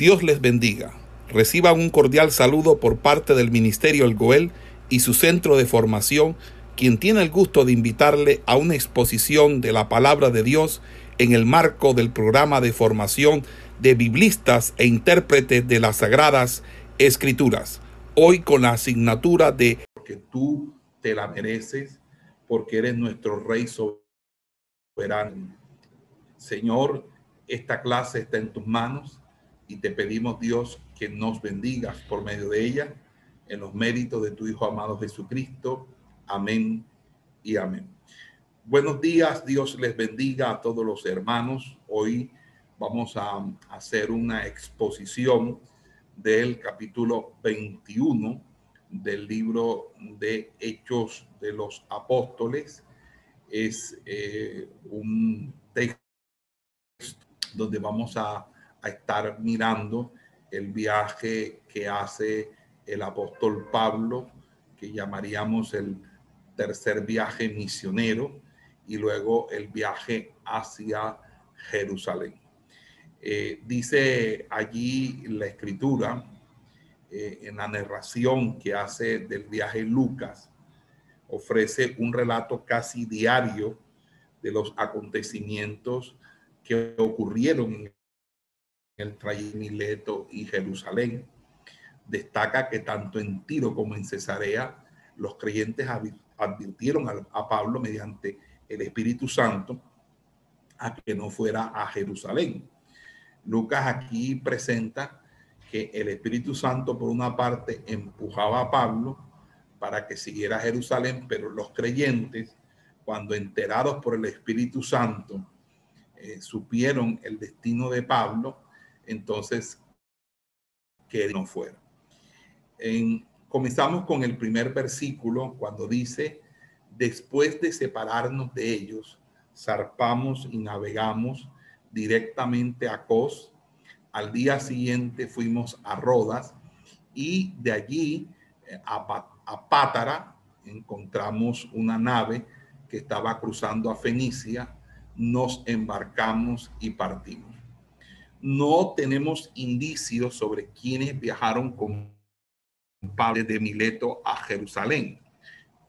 Dios les bendiga. Reciban un cordial saludo por parte del Ministerio El Goel y su centro de formación, quien tiene el gusto de invitarle a una exposición de la palabra de Dios en el marco del programa de formación de biblistas e intérpretes de las sagradas escrituras. Hoy con la asignatura de Porque tú te la mereces, porque eres nuestro Rey soberano. Señor, esta clase está en tus manos y te pedimos, Dios, que nos bendigas por medio de ella, en los méritos de tu Hijo amado Jesucristo. Amén y amén. Buenos días, Dios les bendiga a todos los hermanos. Hoy vamos a hacer una exposición del capítulo 21 del libro de Hechos de los Apóstoles. Es eh, un texto donde vamos a a estar mirando el viaje que hace el apóstol Pablo, que llamaríamos el tercer viaje misionero, y luego el viaje hacia Jerusalén. Eh, dice allí la escritura, eh, en la narración que hace del viaje Lucas, ofrece un relato casi diario de los acontecimientos que ocurrieron en el trayecto Mileto y Jerusalén. Destaca que tanto en Tiro como en Cesarea los creyentes advirtieron a, Pablo mediante el Espíritu Santo a que no fuera a Jerusalén. Lucas aquí presenta que el Espíritu Santo por una parte empujaba a Pablo para que siguiera a Jerusalén, pero los creyentes, cuando enterados por el Espíritu Santo, eh, supieron el destino de Pablo, entonces que no fuera. comenzamos con el primer versículo cuando dice, después de separarnos de ellos, zarpamos y navegamos directamente a Cos. Al día siguiente fuimos a Rodas y de allí eh, a, a Pátara encontramos una nave que estaba cruzando a Fenicia. Nos embarcamos y partimos no tenemos indicios sobre quienes viajaron con Pablo de Mileto a Jerusalén,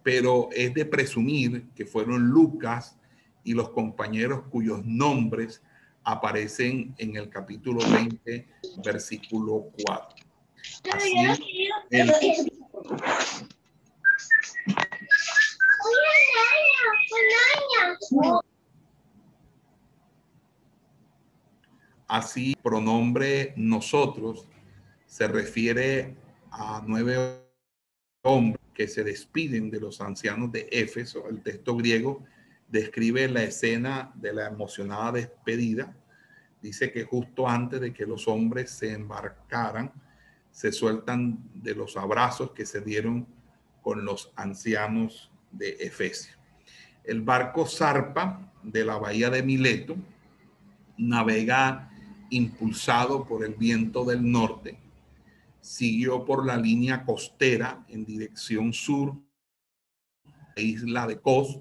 pero es de presumir que fueron Lucas y los compañeros cuyos nombres aparecen en el capítulo 20, versículo 4. Así, pronombre nosotros se refiere a nueve hombres que se despiden de los ancianos de Éfeso. El texto griego describe la escena de la emocionada despedida. Dice que justo antes de que los hombres se embarcaran, se sueltan de los abrazos que se dieron con los ancianos de Efesio. El barco zarpa de la bahía de Mileto, navega impulsado por el viento del norte, siguió por la línea costera en dirección sur, isla de Kos.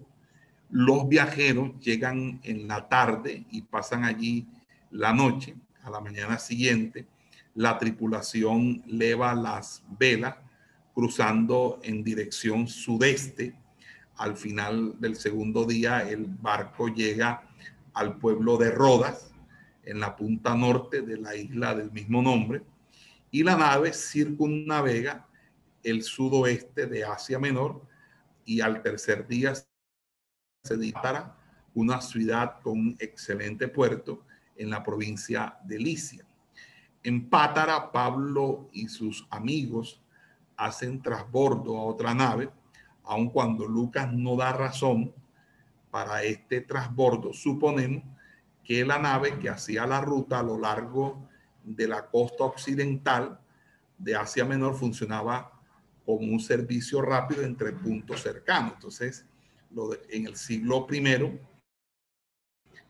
Los viajeros llegan en la tarde y pasan allí la noche. A la mañana siguiente, la tripulación leva las velas cruzando en dirección sudeste. Al final del segundo día, el barco llega al pueblo de Rodas en la punta norte de la isla del mismo nombre, y la nave circunnavega el sudoeste de Asia Menor y al tercer día se dispara una ciudad con un excelente puerto en la provincia de Licia. En Pátara, Pablo y sus amigos hacen trasbordo a otra nave, aun cuando Lucas no da razón para este trasbordo, suponemos que la nave que hacía la ruta a lo largo de la costa occidental de Asia Menor funcionaba como un servicio rápido entre puntos cercanos. Entonces, en el siglo I,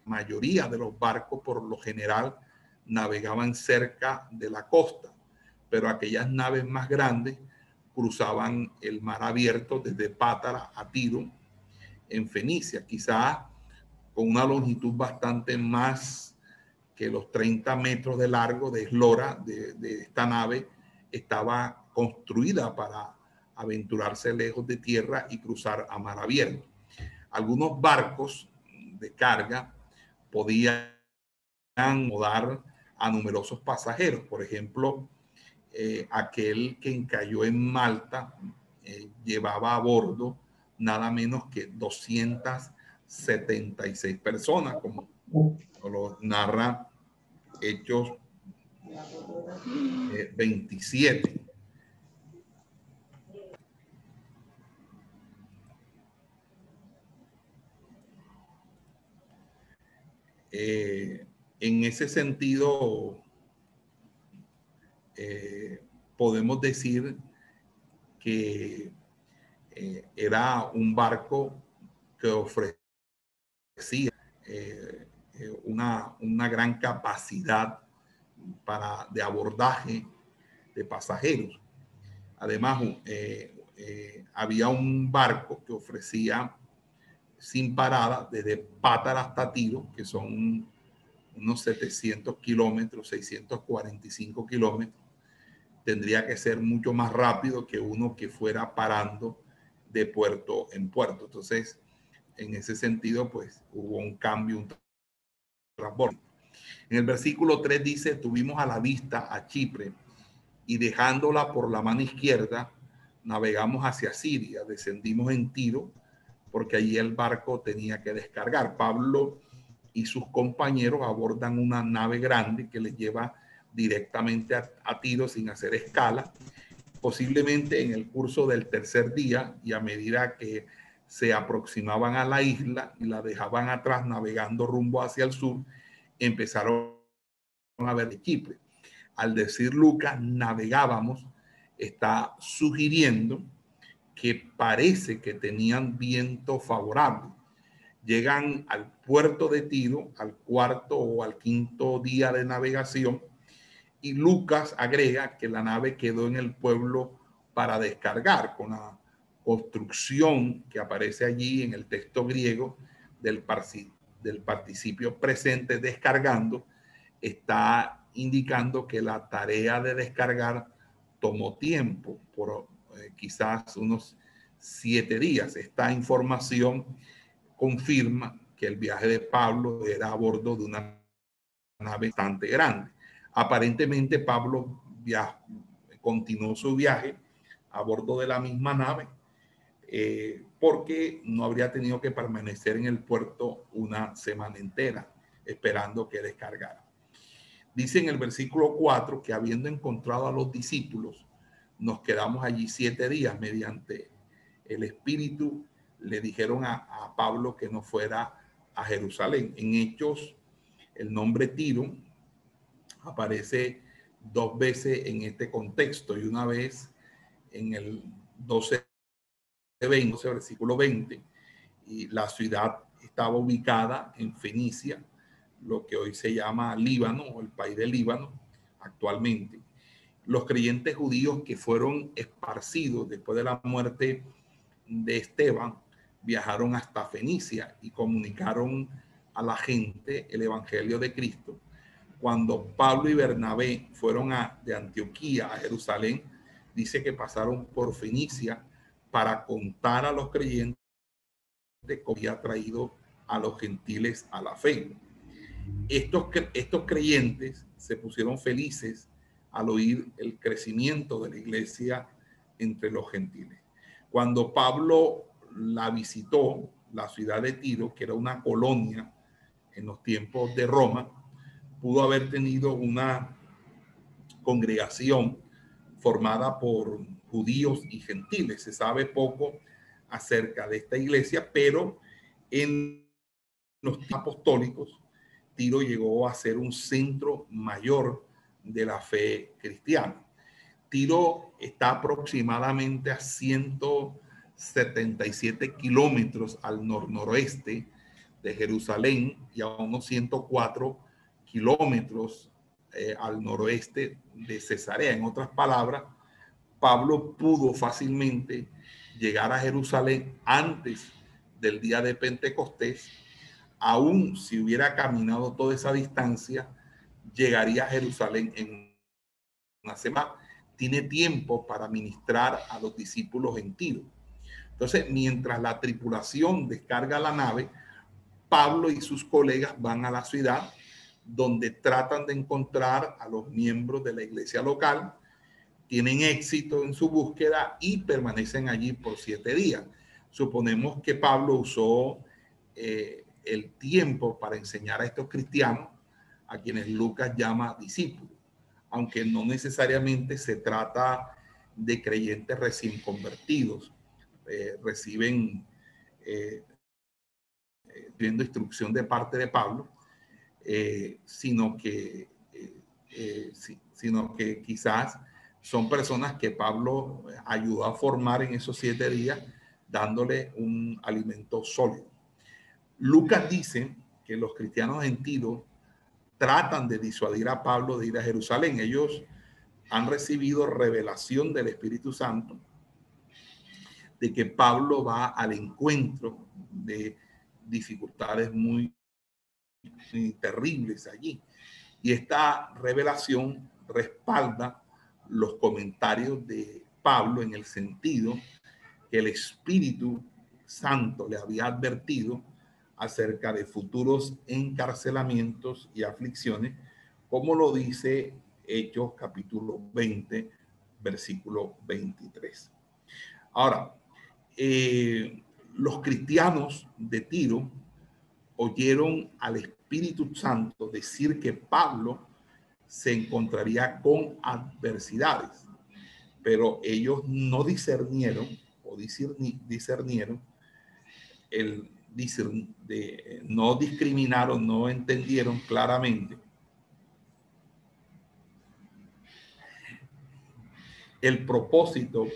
mayoría de los barcos por lo general navegaban cerca de la costa, pero aquellas naves más grandes cruzaban el mar abierto desde Pátara a Tiro en Fenicia. Quizás con una longitud bastante más que los 30 metros de largo de eslora de, esta nave estaba construida para aventurarse lejos de tierra y cruzar a mar abierto. Algunos barcos de carga podían mudar a numerosos pasajeros. Por ejemplo, eh, aquel que encalló en Malta eh, llevaba a bordo nada menos que 276 personas, como lo narra Hechos 27. Eh, Eh, en ese sentido, eh, podemos decir que eh, era un barco que ofrecía una, una, gran capacidad para, de abordaje de pasajeros. Además, había un barco que ofrecía sin parada desde Pátara hasta Tiro, que son unos 700 kilómetros, 645 kilómetros. Tendría que ser mucho más rápido que uno que fuera parando de puerto en puerto. Entonces, en ese sentido, pues hubo un cambio, un. En el versículo 3 dice, tuvimos a la vista a Chipre y dejándola por la mano izquierda, navegamos hacia Siria, descendimos en Tiro porque allí el barco tenía que descargar. Pablo y sus compañeros abordan una nave grande que les lleva directamente a, tiro sin hacer escala, posiblemente en el curso del tercer día y a medida que se aproximaban a la isla y la dejaban atrás navegando rumbo hacia el sur, empezaron a ver Chipre. Al decir Lucas, navegábamos, está sugiriendo que parece que tenían viento favorable. Llegan al puerto de Tiro, al cuarto o al quinto día de navegación, y Lucas agrega que la nave quedó en el pueblo para descargar con la construcción que aparece allí en el texto griego del, del participio presente descargando, está indicando que la tarea de descargar tomó tiempo por eh, quizás unos siete días. Esta información confirma que el viaje de Pablo era a bordo de una nave bastante grande. Aparentemente Pablo continuó su viaje a bordo de la misma nave eh, porque no habría tenido que permanecer en el puerto una semana entera esperando que descargara. Dice en el versículo 4 que habiendo encontrado a los discípulos, nos quedamos allí siete días mediante el Espíritu. Le dijeron a, Pablo que no fuera a Jerusalén. En Hechos, el nombre Tiro aparece dos veces en este contexto y una vez en el 12 20, versículo 20, y la ciudad estaba ubicada en Fenicia, lo que hoy se llama Líbano el país de Líbano actualmente los creyentes judíos que fueron esparcidos después de la muerte de Esteban viajaron hasta Fenicia y comunicaron a la gente el Evangelio de Cristo. Cuando Pablo y Bernabé fueron a, de Antioquía a Jerusalén, dice que pasaron por Fenicia para contar a los creyentes que había traído a los gentiles a la fe. Estos, estos creyentes se pusieron felices al oír el crecimiento de la iglesia entre los gentiles. Cuando Pablo la visitó, la ciudad de Tiro, que era una colonia en los tiempos de Roma, pudo haber tenido una congregación formada por judíos y gentiles. Se sabe poco acerca de esta iglesia, pero en los apostólicos, Tiro llegó a ser un centro mayor de la fe cristiana. Tiro está aproximadamente a 177 kilómetros al nor-noroeste de Jerusalén y a unos 104 kilómetros eh, al noroeste de Cesarea. En otras palabras, Pablo pudo fácilmente llegar a Jerusalén antes del día de Pentecostés, aún si hubiera caminado toda esa distancia llegaría a Jerusalén en una semana. Tiene tiempo para ministrar a los discípulos en Tiro. Entonces, mientras la tripulación descarga la nave, Pablo y sus colegas van a la ciudad donde tratan de encontrar a los miembros de la iglesia local, tienen éxito en su búsqueda y permanecen allí por siete días. Suponemos que Pablo usó eh, el tiempo para enseñar a estos cristianos, a quienes Lucas llama discípulos, aunque no necesariamente se trata de creyentes recién convertidos, eh, reciben eh, viendo instrucción de parte de Pablo, sino que sino que quizás son personas que Pablo ayudó a formar en esos siete días, dándole un alimento sólido. Lucas dice que los cristianos gentiles tratan de disuadir a Pablo de ir a Jerusalén. Ellos han recibido revelación del Espíritu Santo de que Pablo va al encuentro de dificultades muy, muy terribles allí. Y esta revelación respalda los comentarios de Pablo en el sentido que el Espíritu Santo le había advertido acerca de futuros encarcelamientos y aflicciones, como lo dice Hechos capítulo 20, versículo 23. Ahora, eh, los cristianos de Tiro oyeron al Espíritu Santo decir que Pablo se encontraría con adversidades, pero ellos no discernieron o discernieron el de, no discriminaron, no entendieron claramente el propósito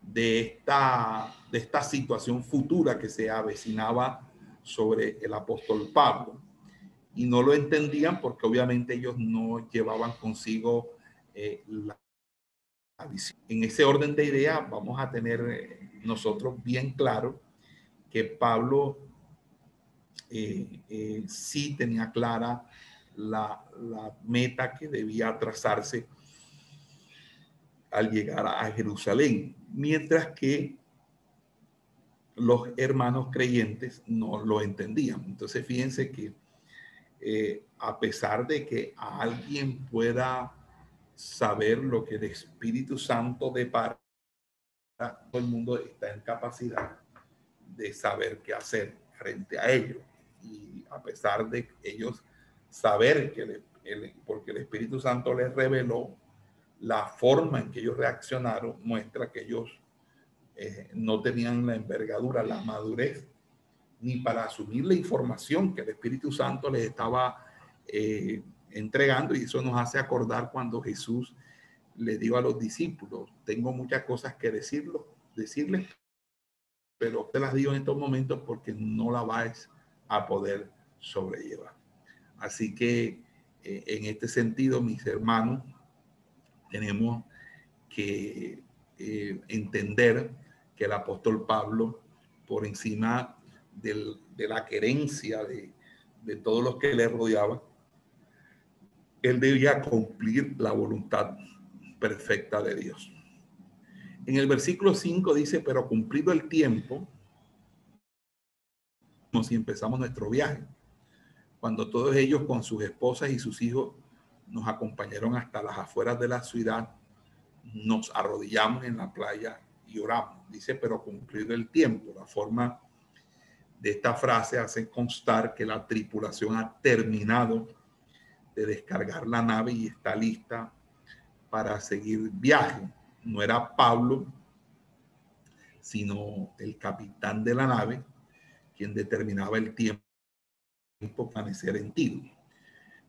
de esta, de esta situación futura que se avecinaba sobre el apóstol Pablo y no lo entendían porque obviamente ellos no llevaban consigo eh, la, visión. En ese orden de ideas vamos a tener eh, nosotros bien claro que Pablo eh, sí tenía clara la, la, meta que debía trazarse al llegar a Jerusalén, mientras que los hermanos creyentes no lo entendían. Entonces, fíjense que eh, a pesar de que alguien pueda saber lo que el Espíritu Santo depara, todo el mundo está en capacidad de saber qué hacer frente a ello. Y a pesar de ellos saber que, porque el Espíritu Santo les reveló la forma en que ellos reaccionaron, muestra que ellos eh, no tenían la envergadura, la madurez ni para asumir la información que el Espíritu Santo les estaba eh, entregando. Y eso nos hace acordar cuando Jesús le dijo a los discípulos, tengo muchas cosas que decirlo, decirles, pero te las digo en estos momentos porque no la vais a poder sobrellevar. Así que eh, en este sentido, mis hermanos, tenemos que eh, entender que el apóstol Pablo, por encima de la querencia de, todos los que le rodeaban, él debía cumplir la voluntad perfecta de Dios. En el versículo 5 dice, pero cumplido el tiempo, si empezamos nuestro viaje, cuando todos ellos con sus esposas y sus hijos nos acompañaron hasta las afueras de la ciudad, nos arrodillamos en la playa y oramos. Dice, pero cumplido el tiempo, la forma de esta frase hace constar que la tripulación ha terminado de descargar la nave y está lista para seguir viaje. No era Pablo, sino el capitán de la nave, quien determinaba el tiempo permanecer en Tiro.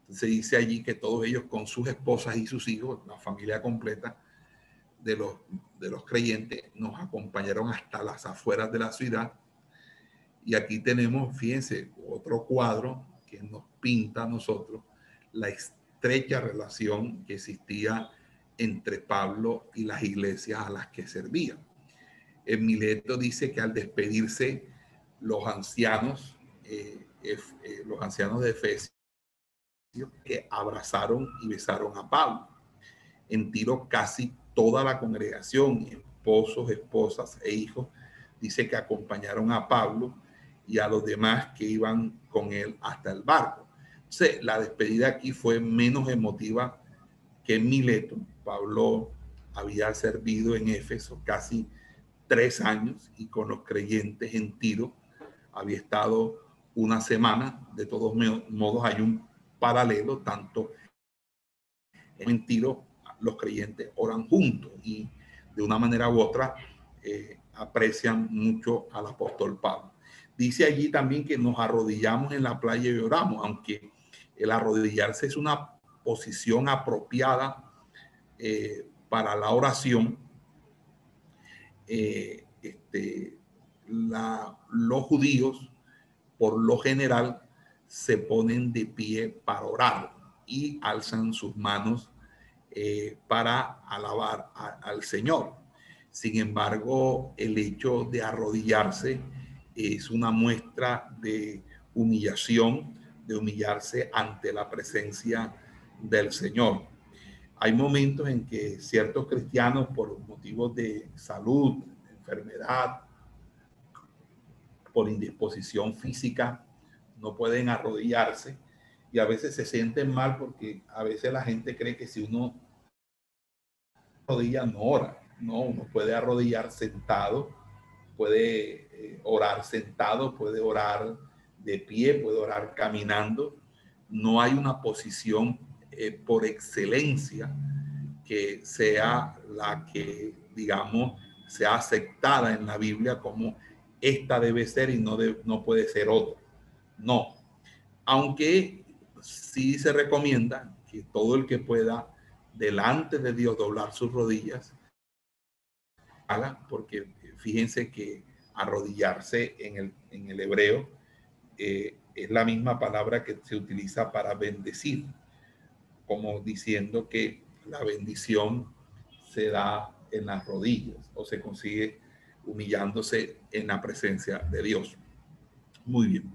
Entonces dice allí que todos ellos con sus esposas y sus hijos, la familia completa de los, de los creyentes, nos acompañaron hasta las afueras de la ciudad y aquí tenemos, fíjense, otro cuadro que nos pinta a nosotros la estrecha relación que existía entre Pablo y las iglesias a las que servían. En Mileto dice que al despedirse los ancianos, eh, eh, los ancianos de Efesios que abrazaron y besaron a Pablo. En Tiro casi toda la congregación, esposos, esposas e hijos, dice que acompañaron a Pablo y a los demás que iban con él hasta el barco. La despedida aquí fue menos emotiva que en Mileto. Pablo había servido en Éfeso casi tres años y con los creyentes en Tiro había estado una semana. De todos modos, hay un paralelo, tanto en Tiro los creyentes oran juntos y de una manera u otra eh, aprecian mucho al apóstol Pablo. Dice allí también que nos arrodillamos en la playa y oramos, aunque el arrodillarse es una posición apropiada eh, para la oración. Eh, este, los judíos, por lo general, se ponen de pie para orar y alzan sus manos eh, para alabar al Señor. Sin embargo, el hecho de arrodillarse es una muestra de humillación, de humillarse ante la presencia del Señor. Hay momentos en que ciertos cristianos, por motivos de salud, enfermedad, por indisposición física, no pueden arrodillarse y a veces se sienten mal porque a veces la gente cree que si uno arrodilla no ora. No, uno puede arrodillar sentado, puede eh, orar sentado, puede orar de pie, puede orar caminando. No hay una posición eh, por excelencia que sea la que, digamos, sea aceptada en la Biblia como esta debe ser y no, no puede ser otra. No. Aunque sí se recomienda que todo el que pueda delante de Dios doblar sus rodillas, haga, porque fíjense que arrodillarse en el, en el hebreo eh, es la misma palabra que se utiliza para bendecir, como diciendo que la bendición se da en las rodillas o se consigue humillándose en la presencia de Dios. Muy bien.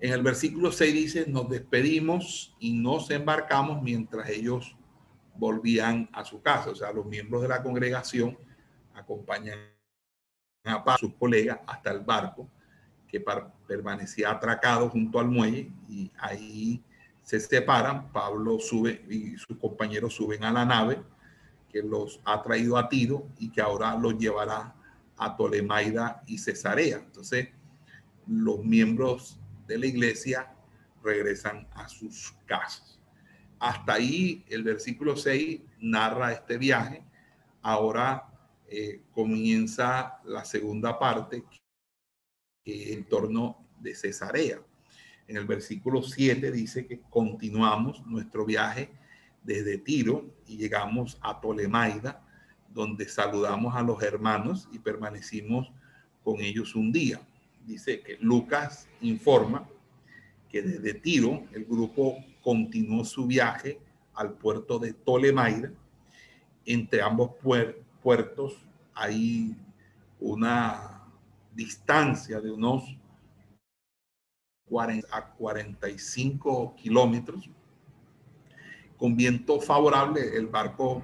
En el versículo 6 dice, nos despedimos y nos embarcamos mientras ellos volvían a su casa. O sea, los miembros de la congregación acompañan a sus colegas hasta el barco que permanecía atracado junto al muelle y ahí se separan. Pablo sube y sus compañeros suben a la nave que los ha traído a Tiro y que ahora los llevará a Tolemaida y Cesarea. Entonces, los miembros de la iglesia regresan a sus casas. Hasta ahí el versículo 6 narra este viaje. Ahora eh, comienza la segunda parte, en torno de Cesarea. En el versículo 7 dice que continuamos nuestro viaje desde Tiro y llegamos a Tolemaida, donde saludamos a los hermanos y permanecimos con ellos un día. Dice que Lucas informa que desde Tiro el grupo continuó su viaje al puerto de Tolemaida. Entre ambos puertos hay una distancia de unos 40 a 45 kilómetros. Con viento favorable, el barco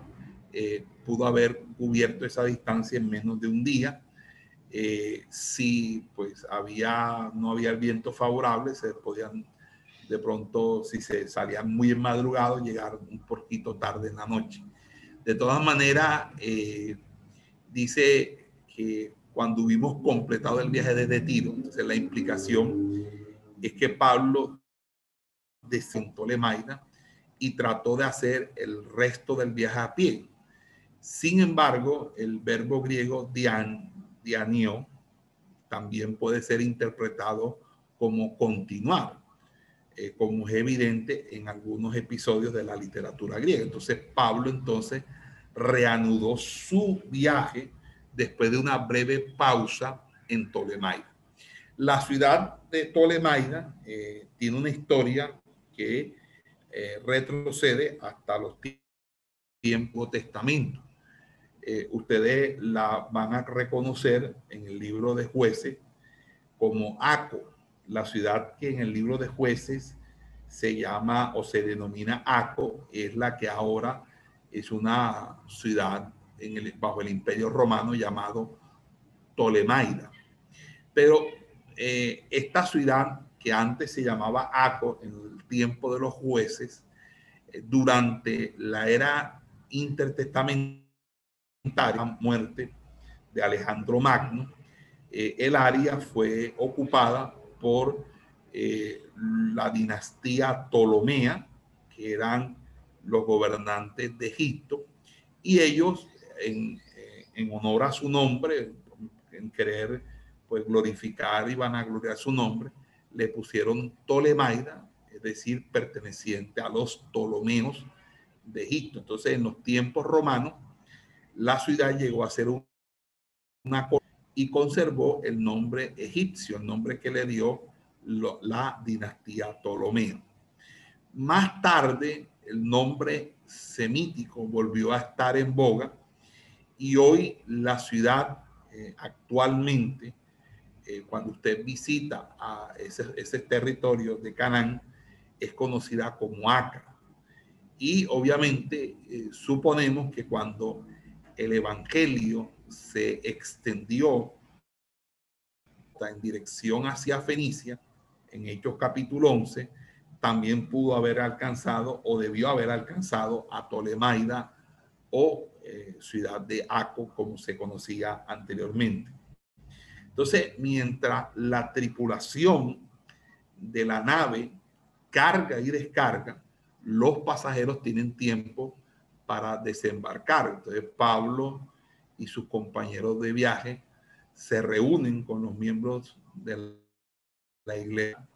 eh, pudo haber cubierto esa distancia en menos de un día. Eh, si pues había, no había el viento favorable, se podían de pronto, si se salían muy en madrugado, llegar un poquito tarde en la noche. De todas maneras, eh, dice que cuando hubimos completado el viaje desde Tiro, entonces la implicación es que Pablo descentó Lemaida y trató de hacer el resto del viaje a pie. Sin embargo, el verbo griego dian, dianio también puede ser interpretado como continuar. Eh, como es evidente en algunos episodios de la literatura griega. Entonces Pablo entonces reanudó su viaje después de una breve pausa en Ptolemaida. La ciudad de Ptolemaida eh, tiene una historia que eh, retrocede hasta los tiempos testamento. ustedes la van a reconocer en el libro de jueces como Aco, la ciudad que en el libro de jueces se llama o se denomina Aco, es la que ahora es una ciudad bajo el imperio romano llamado Ptolemaida. Pero eh, esta ciudad que antes se llamaba Aco en el tiempo de los jueces, eh, durante la era intertestamentaria, muerte de Alejandro Magno, eh, el área fue ocupada por la dinastía Ptolomea, que eran los gobernantes de Egipto, y ellos, en, en honor a su nombre, en querer pues glorificar y vanagloriar su nombre, le pusieron Ptolemaida, es decir, perteneciente a los Ptolomeos de Egipto. Entonces, en los tiempos romanos, la ciudad llegó a ser una y conservó el nombre egipcio, el nombre que le dio la dinastía Ptolomeo. Más tarde, el nombre semítico volvió a estar en boga y hoy la ciudad eh, actualmente eh, cuando usted visita a ese, ese territorio de Canaán, es conocida como Acra. Y obviamente eh, suponemos que cuando el Evangelio se extendió en dirección hacia Fenicia, en Hechos capítulo 11, también pudo haber alcanzado o debió haber alcanzado a Ptolemaida o eh, ciudad de Aco, como se conocía anteriormente. Entonces, mientras la tripulación de la nave carga y descarga, los pasajeros tienen tiempo para desembarcar. Entonces, Pablo y sus compañeros de viaje se reúnen con los miembros de la iglesia.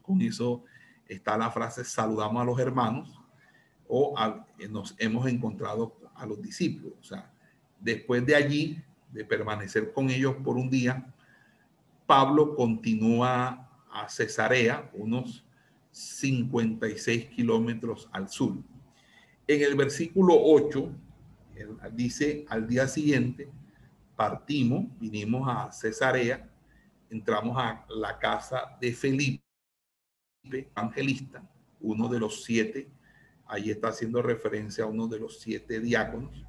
Con eso está la frase saludamos a los hermanos o nos hemos encontrado a los discípulos. O sea, después de allí de permanecer con ellos por un día, Pablo continúa a Cesarea, unos 56 kilómetros al sur. En el versículo 8 dice, al día siguiente partimos, vinimos a Cesarea, entramos a la casa de Felipe, evangelista, uno de los siete, ahí está haciendo referencia a uno de los siete diáconos,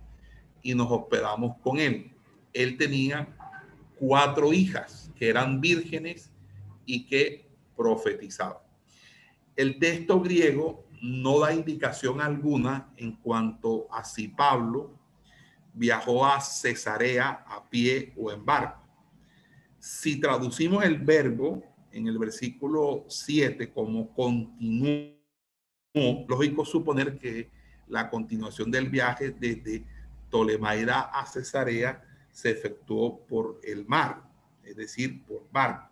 y nos hospedamos con él él tenía cuatro hijas que eran vírgenes y que profetizaban. El texto griego no da indicación alguna en cuanto a si Pablo viajó a Cesarea a pie o en barco. Si traducimos el verbo en el versículo 7 como continuó, lógico suponer que la continuación del viaje desde Ptolemaida a Cesarea se efectuó por el mar, es decir, por barco.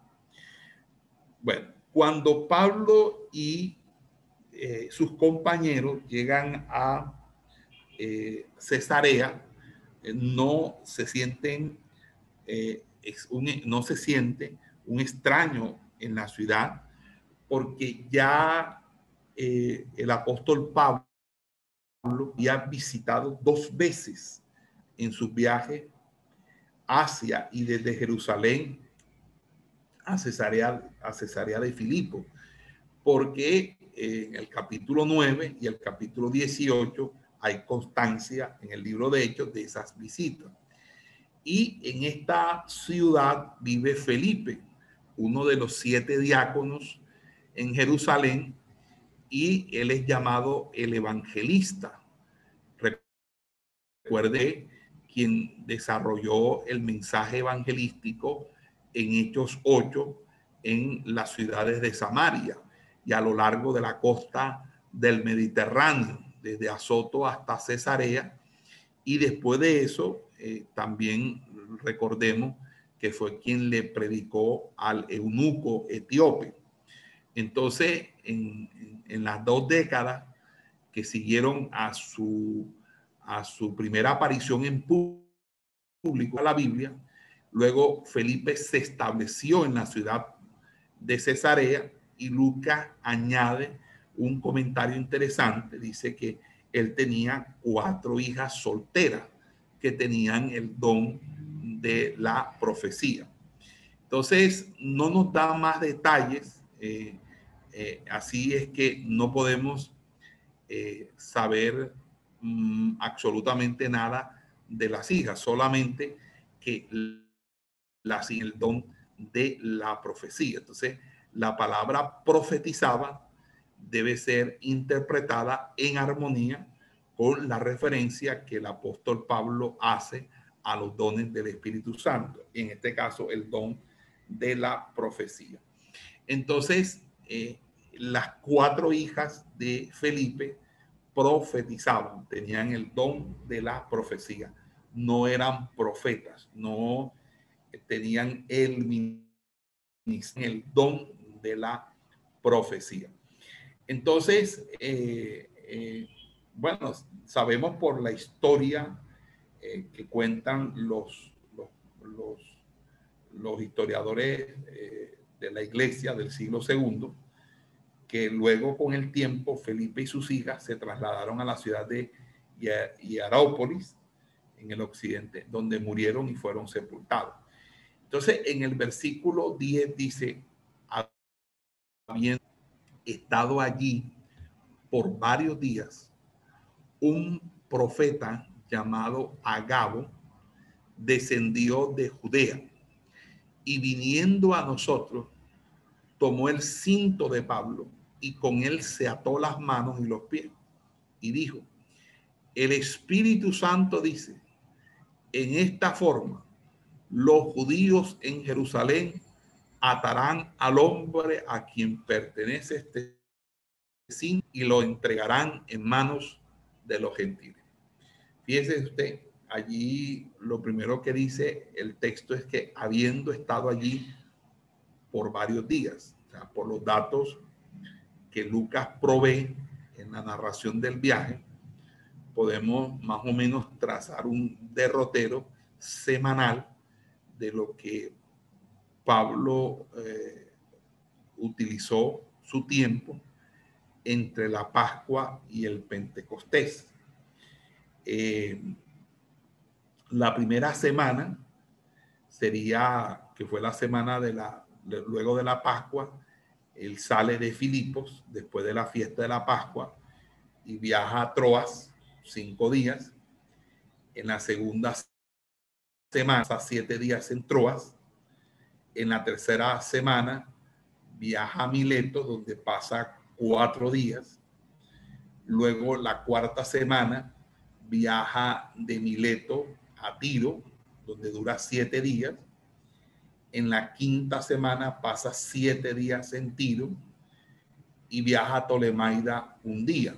Bueno, cuando Pablo y eh, sus compañeros llegan a eh, Cesarea, no se sienten, no se siente un extraño en la ciudad, porque ya el apóstol Pablo había visitado dos veces en sus viajes Asia y desde Jerusalén a Cesarea, a Cesarea de Filipo, porque en el capítulo 9 y el capítulo 18 hay constancia en el libro de Hechos de esas visitas. Y en esta ciudad vive Felipe, uno de los siete diáconos en Jerusalén, y él es llamado el evangelista. Recuerde quien desarrolló el mensaje evangelístico en Hechos 8 en las ciudades de Samaria y a lo largo de la costa del Mediterráneo, desde Azoto hasta Cesarea. Y después de eso, eh, también recordemos que fue quien le predicó al eunuco etíope. Entonces, en, en las dos décadas que siguieron a su a su primera aparición en público a la Biblia. Luego Felipe se estableció en la ciudad de Cesarea y Lucas añade un comentario interesante. Dice que él tenía cuatro hijas solteras que tenían el don de la profecía. Entonces, no nos da más detalles eh, eh, así es que no podemos eh, saber mm, absolutamente nada de las hijas, solamente que las el don de la profecía. Entonces, la palabra profetizaba debe ser interpretada en armonía con la referencia que el apóstol Pablo hace a los dones del Espíritu Santo, en este caso el don de la profecía. Entonces, eh, las cuatro hijas de Felipe profetizaban, tenían el don de la profecía, no eran profetas, no tenían el, el don de la profecía. Entonces, eh, eh, bueno, sabemos por la historia eh, que cuentan los, los, historiadores de la iglesia del siglo II, que luego con el tiempo Felipe y sus hijas se trasladaron a la ciudad de Hierápolis, en el occidente, donde murieron y fueron sepultados. Entonces, en el versículo 10 dice, habiendo estado allí por varios días, un profeta llamado Agabo descendió de Judea y viniendo a nosotros, tomó el cinto de Pablo y con él se ató las manos y los pies y dijo, el Espíritu Santo dice, en esta forma, los judíos en Jerusalén atarán al hombre a quien pertenece este sin y lo entregarán en manos de los gentiles. Fíjese usted, allí lo primero que dice el texto es que habiendo estado allí por varios días, por los datos que Lucas provee en la narración del viaje, podemos más o menos trazar un derrotero semanal de lo que Pablo eh, utilizó su tiempo entre la Pascua y el Pentecostés. Eh, la primera semana sería, que fue la semana de la, luego de la Pascua, él sale de Filipos después de la fiesta de la Pascua y viaja a Troas cinco días. En la segunda semana, siete días en Troas. En la tercera semana viaja a Mileto, donde pasa cuatro días. Luego la cuarta semana viaja de Mileto a Tiro, donde dura siete días. En la quinta semana pasa siete días en Tiro y viaja a Tolemaida un día.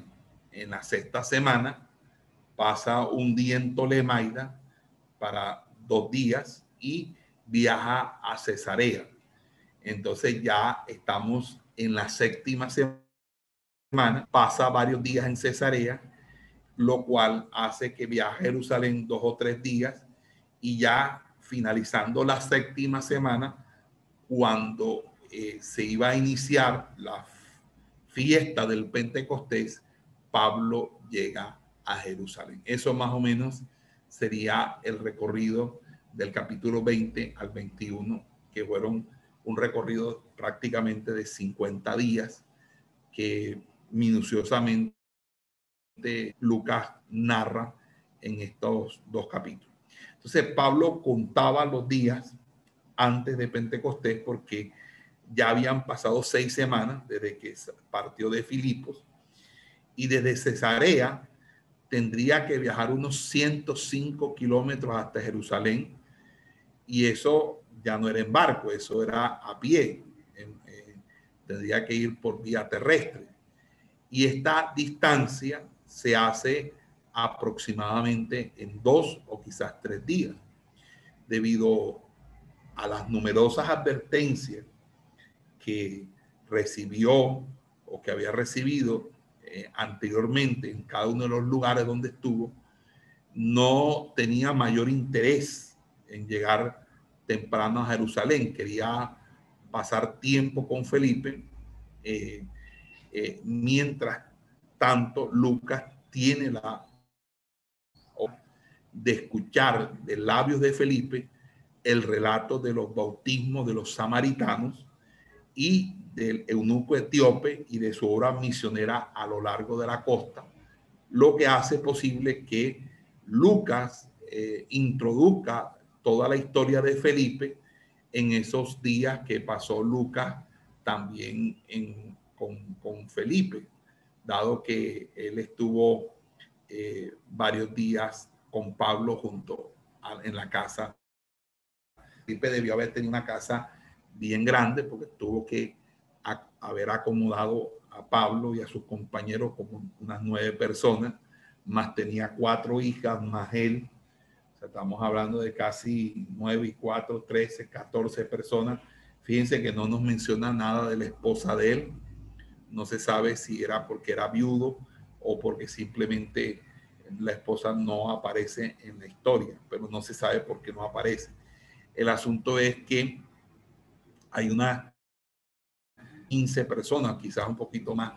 En la sexta semana pasa un día en Tolemaida para dos días y viaja a Cesarea. Entonces ya estamos en la séptima semana, pasa varios días en Cesarea, lo cual hace que viaje a Jerusalén dos o tres días y ya finalizando la séptima semana, cuando eh, se iba a iniciar la fiesta del Pentecostés, Pablo llega a Jerusalén. Eso más o menos sería el recorrido del capítulo 20 al 21, que fueron un recorrido prácticamente de 50 días que minuciosamente Lucas narra en estos dos capítulos. Entonces Pablo contaba los días antes de Pentecostés porque ya habían pasado seis semanas desde que partió de Filipos y desde Cesarea tendría que viajar unos 105 kilómetros hasta Jerusalén y eso ya no era en barco, eso era a pie, tendría que ir por vía terrestre. Y esta distancia se hace aproximadamente en dos o quizás tres días, debido a las numerosas advertencias que recibió o que había recibido eh, anteriormente en cada uno de los lugares donde estuvo, no tenía mayor interés en llegar temprano a Jerusalén. Quería pasar tiempo con Felipe, eh, eh, mientras tanto Lucas tiene la de escuchar de labios de Felipe el relato de los bautismos de los samaritanos y del eunuco etíope y de su obra misionera a lo largo de la costa, lo que hace posible que Lucas eh, introduzca toda la historia de Felipe en esos días que pasó Lucas también con, Felipe, dado que él estuvo eh, varios días con Pablo junto en la casa. Felipe debió haber tenido una casa bien grande porque tuvo que haber acomodado a Pablo y a sus compañeros como unas nueve personas, más tenía cuatro hijas, más él. Estamos hablando de casi nueve y cuatro, trece, catorce personas. Fíjense que no nos menciona nada de la esposa de él. No se sabe si era porque era viudo o porque simplemente la esposa no aparece en la historia, pero no se sabe por qué no aparece. El asunto es que hay unas 15 personas, quizás un poquito más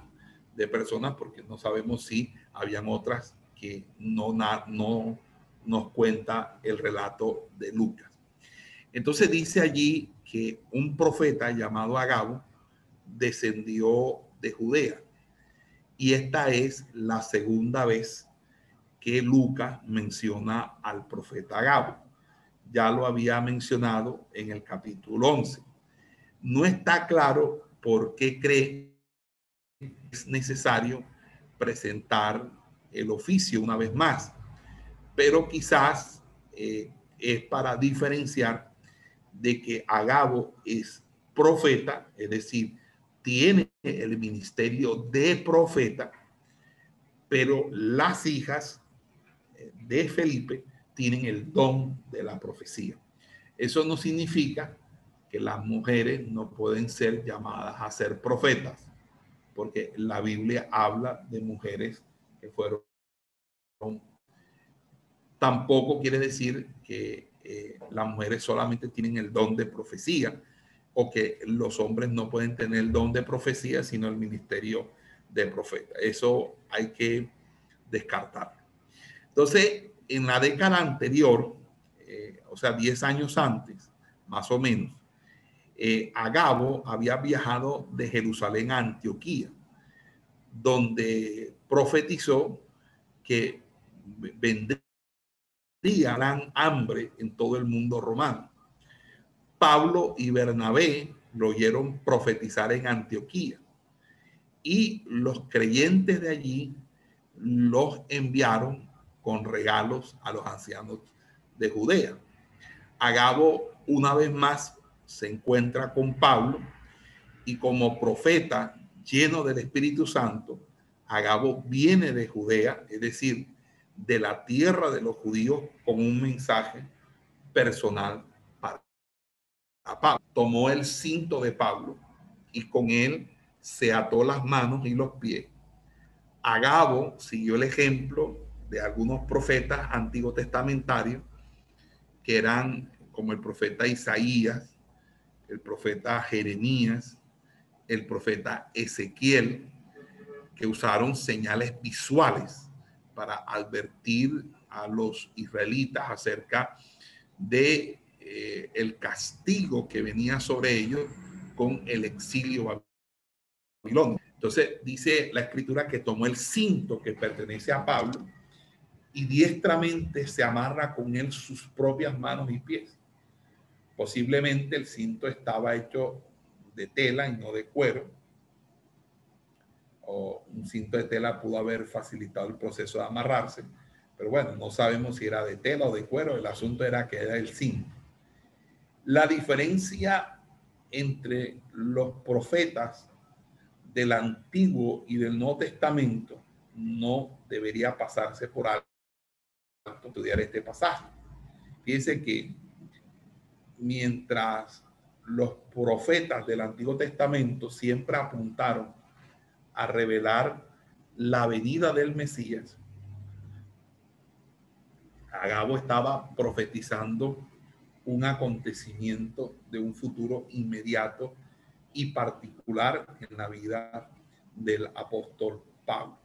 de personas, porque no sabemos si habían otras que no, no nos cuenta el relato de Lucas. Entonces dice allí que un profeta llamado Agabo descendió de Judea. Y esta es la segunda vez que Lucas menciona al profeta Agabo. Ya lo había mencionado en el capítulo 11. No está claro por qué cree que es necesario presentar el oficio una vez más, pero quizás eh, es para diferenciar de que Agabo es profeta, es decir, tiene el ministerio de profeta, pero las hijas de Felipe tienen el don de la profecía. Eso no significa que las mujeres no pueden ser llamadas a ser profetas, porque la Biblia habla de mujeres que fueron. Tampoco quiere decir que eh, las mujeres solamente tienen el don de profecía o que los hombres no pueden tener el don de profecía, sino el ministerio de profeta. Eso hay que descartar. Entonces, en la década anterior, eh, o sea, 10 años antes, más o menos, eh, Agabo había viajado de Jerusalén a Antioquía, donde profetizó que vendría gran hambre en todo el mundo romano. Pablo y Bernabé lo oyeron profetizar en Antioquía y los creyentes de allí los enviaron con regalos a los ancianos de Judea. Agabo una vez más se encuentra con Pablo y como profeta lleno del Espíritu Santo, Agabo viene de Judea, es decir, de la tierra de los judíos con un mensaje personal para Pablo. Tomó el cinto de Pablo y con él se ató las manos y los pies. Agabo siguió el ejemplo de algunos profetas antiguos testamentarios que eran como el profeta Isaías, el profeta Jeremías, el profeta Ezequiel, que usaron señales visuales para advertir a los israelitas acerca de eh, el castigo que venía sobre ellos con el exilio babilónico. Entonces dice la escritura que tomó el cinto que pertenece a Pablo y diestramente se amarra con él sus propias manos y pies Posiblemente el cinto estaba hecho de tela y no de cuero. O un cinto de tela pudo haber facilitado el proceso de amarrarse. Pero bueno, no sabemos si era de tela o de cuero. El asunto era que era el cinto. La diferencia entre los profetas del Antiguo y del Nuevo Testamento no debería pasarse por alto estudiar este pasaje. Fíjense que mientras los profetas del Antiguo Testamento siempre apuntaron a revelar la venida del Mesías, Agabo estaba profetizando un acontecimiento de un futuro inmediato y particular en la vida del apóstol Pablo.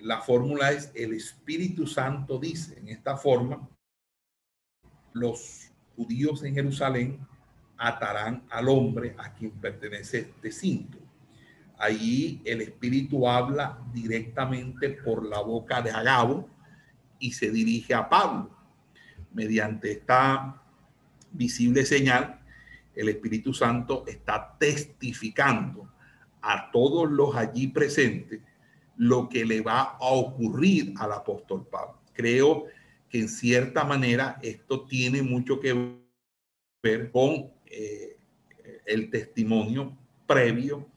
La fórmula es el Espíritu Santo dice, en esta forma, los judíos en Jerusalén atarán al hombre a quien pertenece este cinto. Allí el Espíritu habla directamente por la boca de Agabo y se dirige a Pablo. Mediante esta visible señal, el Espíritu Santo está testificando a todos los allí presentes lo que le va a ocurrir al apóstol Pablo. Creo que en cierta manera esto tiene mucho que ver con eh, el testimonio previo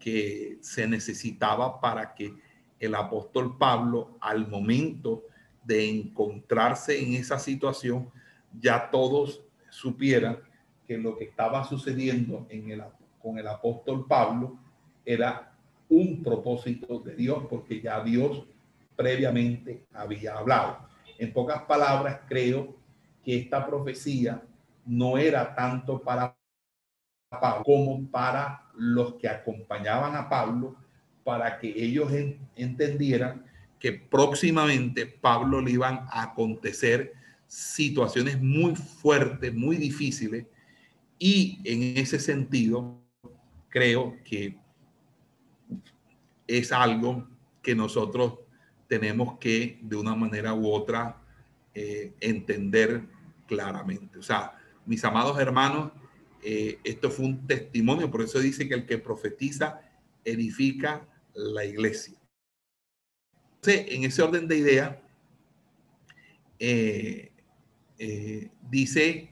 que se necesitaba para que el apóstol Pablo al momento de encontrarse en esa situación ya todos supieran que lo que estaba sucediendo con el apóstol Pablo era un propósito de Dios porque ya Dios previamente había hablado. En pocas palabras, creo que esta profecía no era tanto para Pablo como para los que acompañaban a Pablo, para que ellos entendieran que próximamente Pablo le iban a acontecer situaciones muy fuertes, muy difíciles, y en ese sentido creo que es algo que nosotros tenemos que de una manera u otra eh, entender claramente. O sea, mis amados hermanos, eh, esto fue un testimonio, por eso dice que el que profetiza edifica la iglesia. En ese orden de idea, eh, eh, dice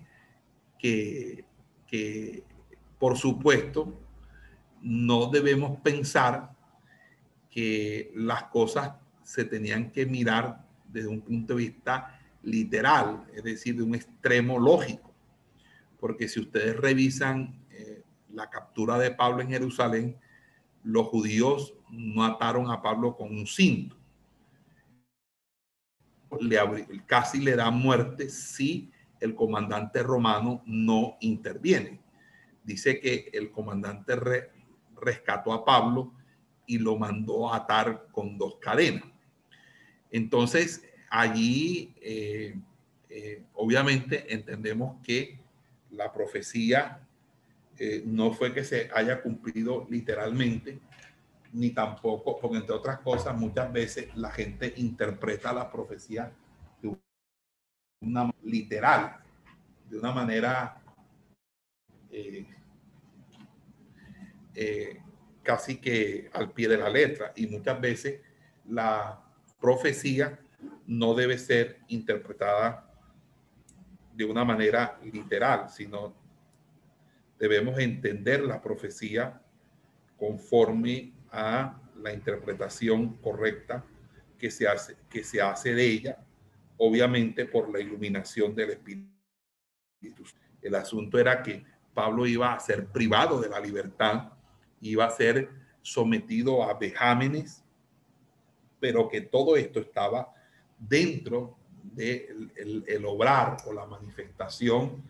que, que, por supuesto, no debemos pensar que las cosas se tenían que mirar desde un punto de vista literal, es decir, de un extremo lógico porque si ustedes revisan eh, la captura de Pablo en Jerusalén, los judíos no ataron a Pablo con un cinto. Le casi le da muerte si el comandante romano no interviene. Dice que el comandante rescató a Pablo y lo mandó a atar con dos cadenas. Entonces, allí, eh, eh, obviamente, entendemos que la profecía eh, no fue que se haya cumplido literalmente, ni tampoco, porque entre otras cosas, muchas veces la gente interpreta la profecía de una literal, de una manera eh, eh, casi que al pie de la letra, y muchas veces la profecía no debe ser interpretada de una manera literal, sino debemos entender la profecía conforme a la interpretación correcta que se hace, que se hace de ella, obviamente por la iluminación del Espíritu. El asunto era que Pablo iba a ser privado de la libertad, iba a ser sometido a vejámenes, pero que todo esto estaba dentro el, obrar o la manifestación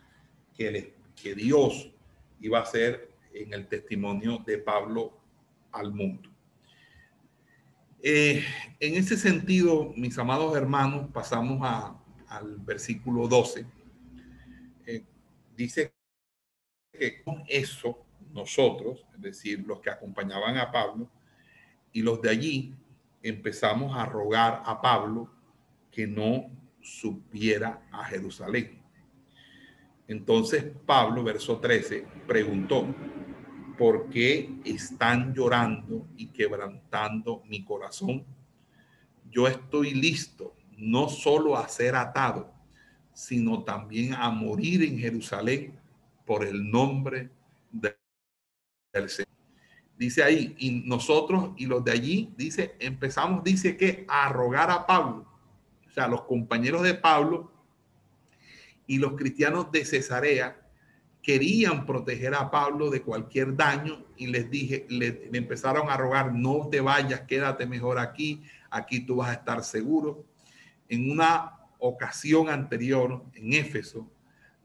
que, que Dios iba a hacer en el testimonio de Pablo al mundo. Eh, en ese sentido, mis amados hermanos, pasamos a, al versículo 12. Eh, dice que con eso nosotros, es decir, los que acompañaban a Pablo y los de allí, empezamos a rogar a Pablo que no subiera a Jerusalén. Entonces Pablo, verso 13, preguntó, ¿por qué están llorando y quebrantando mi corazón? Yo estoy listo no solo a ser atado, sino también a morir en Jerusalén por el nombre del Señor. Dice ahí, y nosotros y los de allí, dice, empezamos, dice que a rogar a Pablo los compañeros de Pablo y los cristianos de Cesarea querían proteger a Pablo de cualquier daño y les dije, le, empezaron a rogar, no te vayas, quédate mejor aquí, aquí tú vas a estar seguro. En una ocasión anterior, en Éfeso,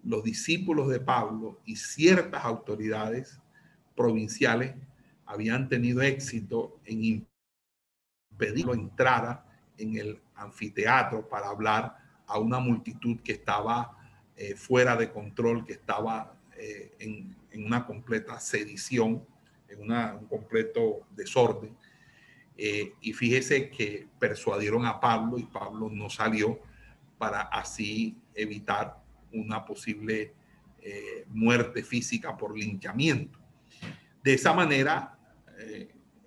los discípulos de Pablo y ciertas autoridades provinciales habían tenido éxito en impedirlo entrara en el anfiteatro para hablar a una multitud que estaba eh, fuera de control, que estaba eh, en, una completa sedición, en una, un completo desorden. Eh, y fíjese que persuadieron a Pablo y Pablo no salió para así evitar una posible muerte física por linchamiento. De esa manera,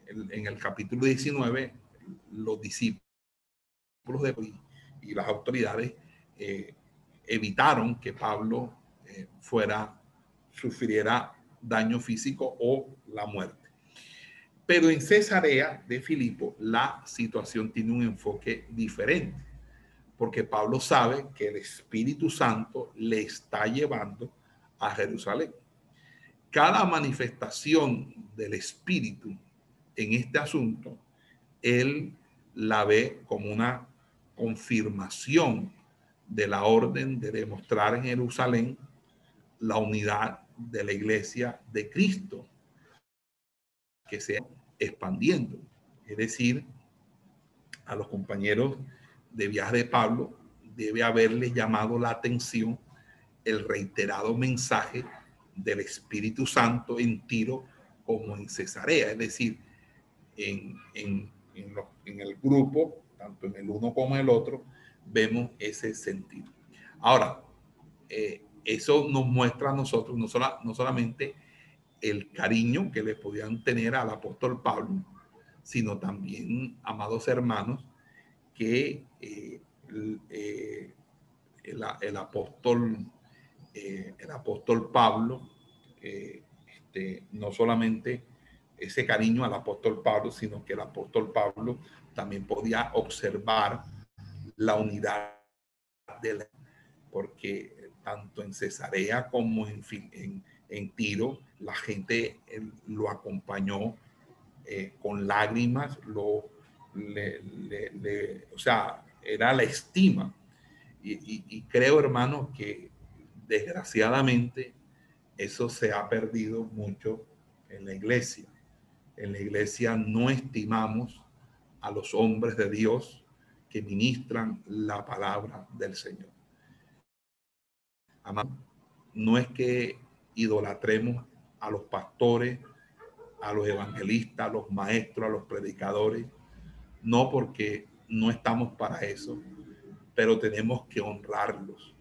en el capítulo 19, los discípulos de, y las autoridades evitaron que Pablo fuera sufriera daño físico o la muerte. Pero en Cesarea de Filipo la situación tiene un enfoque diferente, porque Pablo sabe que el Espíritu Santo le está llevando a Jerusalén. Cada manifestación del Espíritu en este asunto, él la ve como una confirmación de la orden de demostrar en Jerusalén la unidad de la iglesia de Cristo que se expandiendo. Es decir, a los compañeros de viaje de Pablo debe haberles llamado la atención el reiterado mensaje del Espíritu Santo en Tiro como en Cesarea, es decir, en, en, en, el grupo, tanto en el uno como en el otro, vemos ese sentido. Ahora, eh, eso nos muestra a nosotros no, no solamente el cariño que le podían tener al apóstol Pablo, sino también, amados hermanos, que eh, eh, el, apóstol, eh, el apóstol Pablo, este, no solamente ese cariño al apóstol Pablo, sino que el apóstol Pablo también podía observar la unidad de la, porque tanto en Cesarea como en, en, Tiro, la gente lo acompañó eh, con lágrimas, lo, le, o sea, era la estima. Y, y, creo, hermano, que desgraciadamente eso se ha perdido mucho en la iglesia. En la iglesia no estimamos a los hombres de Dios que ministran la palabra del Señor no es que idolatremos a los pastores, a los evangelistas, a los maestros, a los predicadores, no porque no estamos para eso, pero tenemos que honrarlos.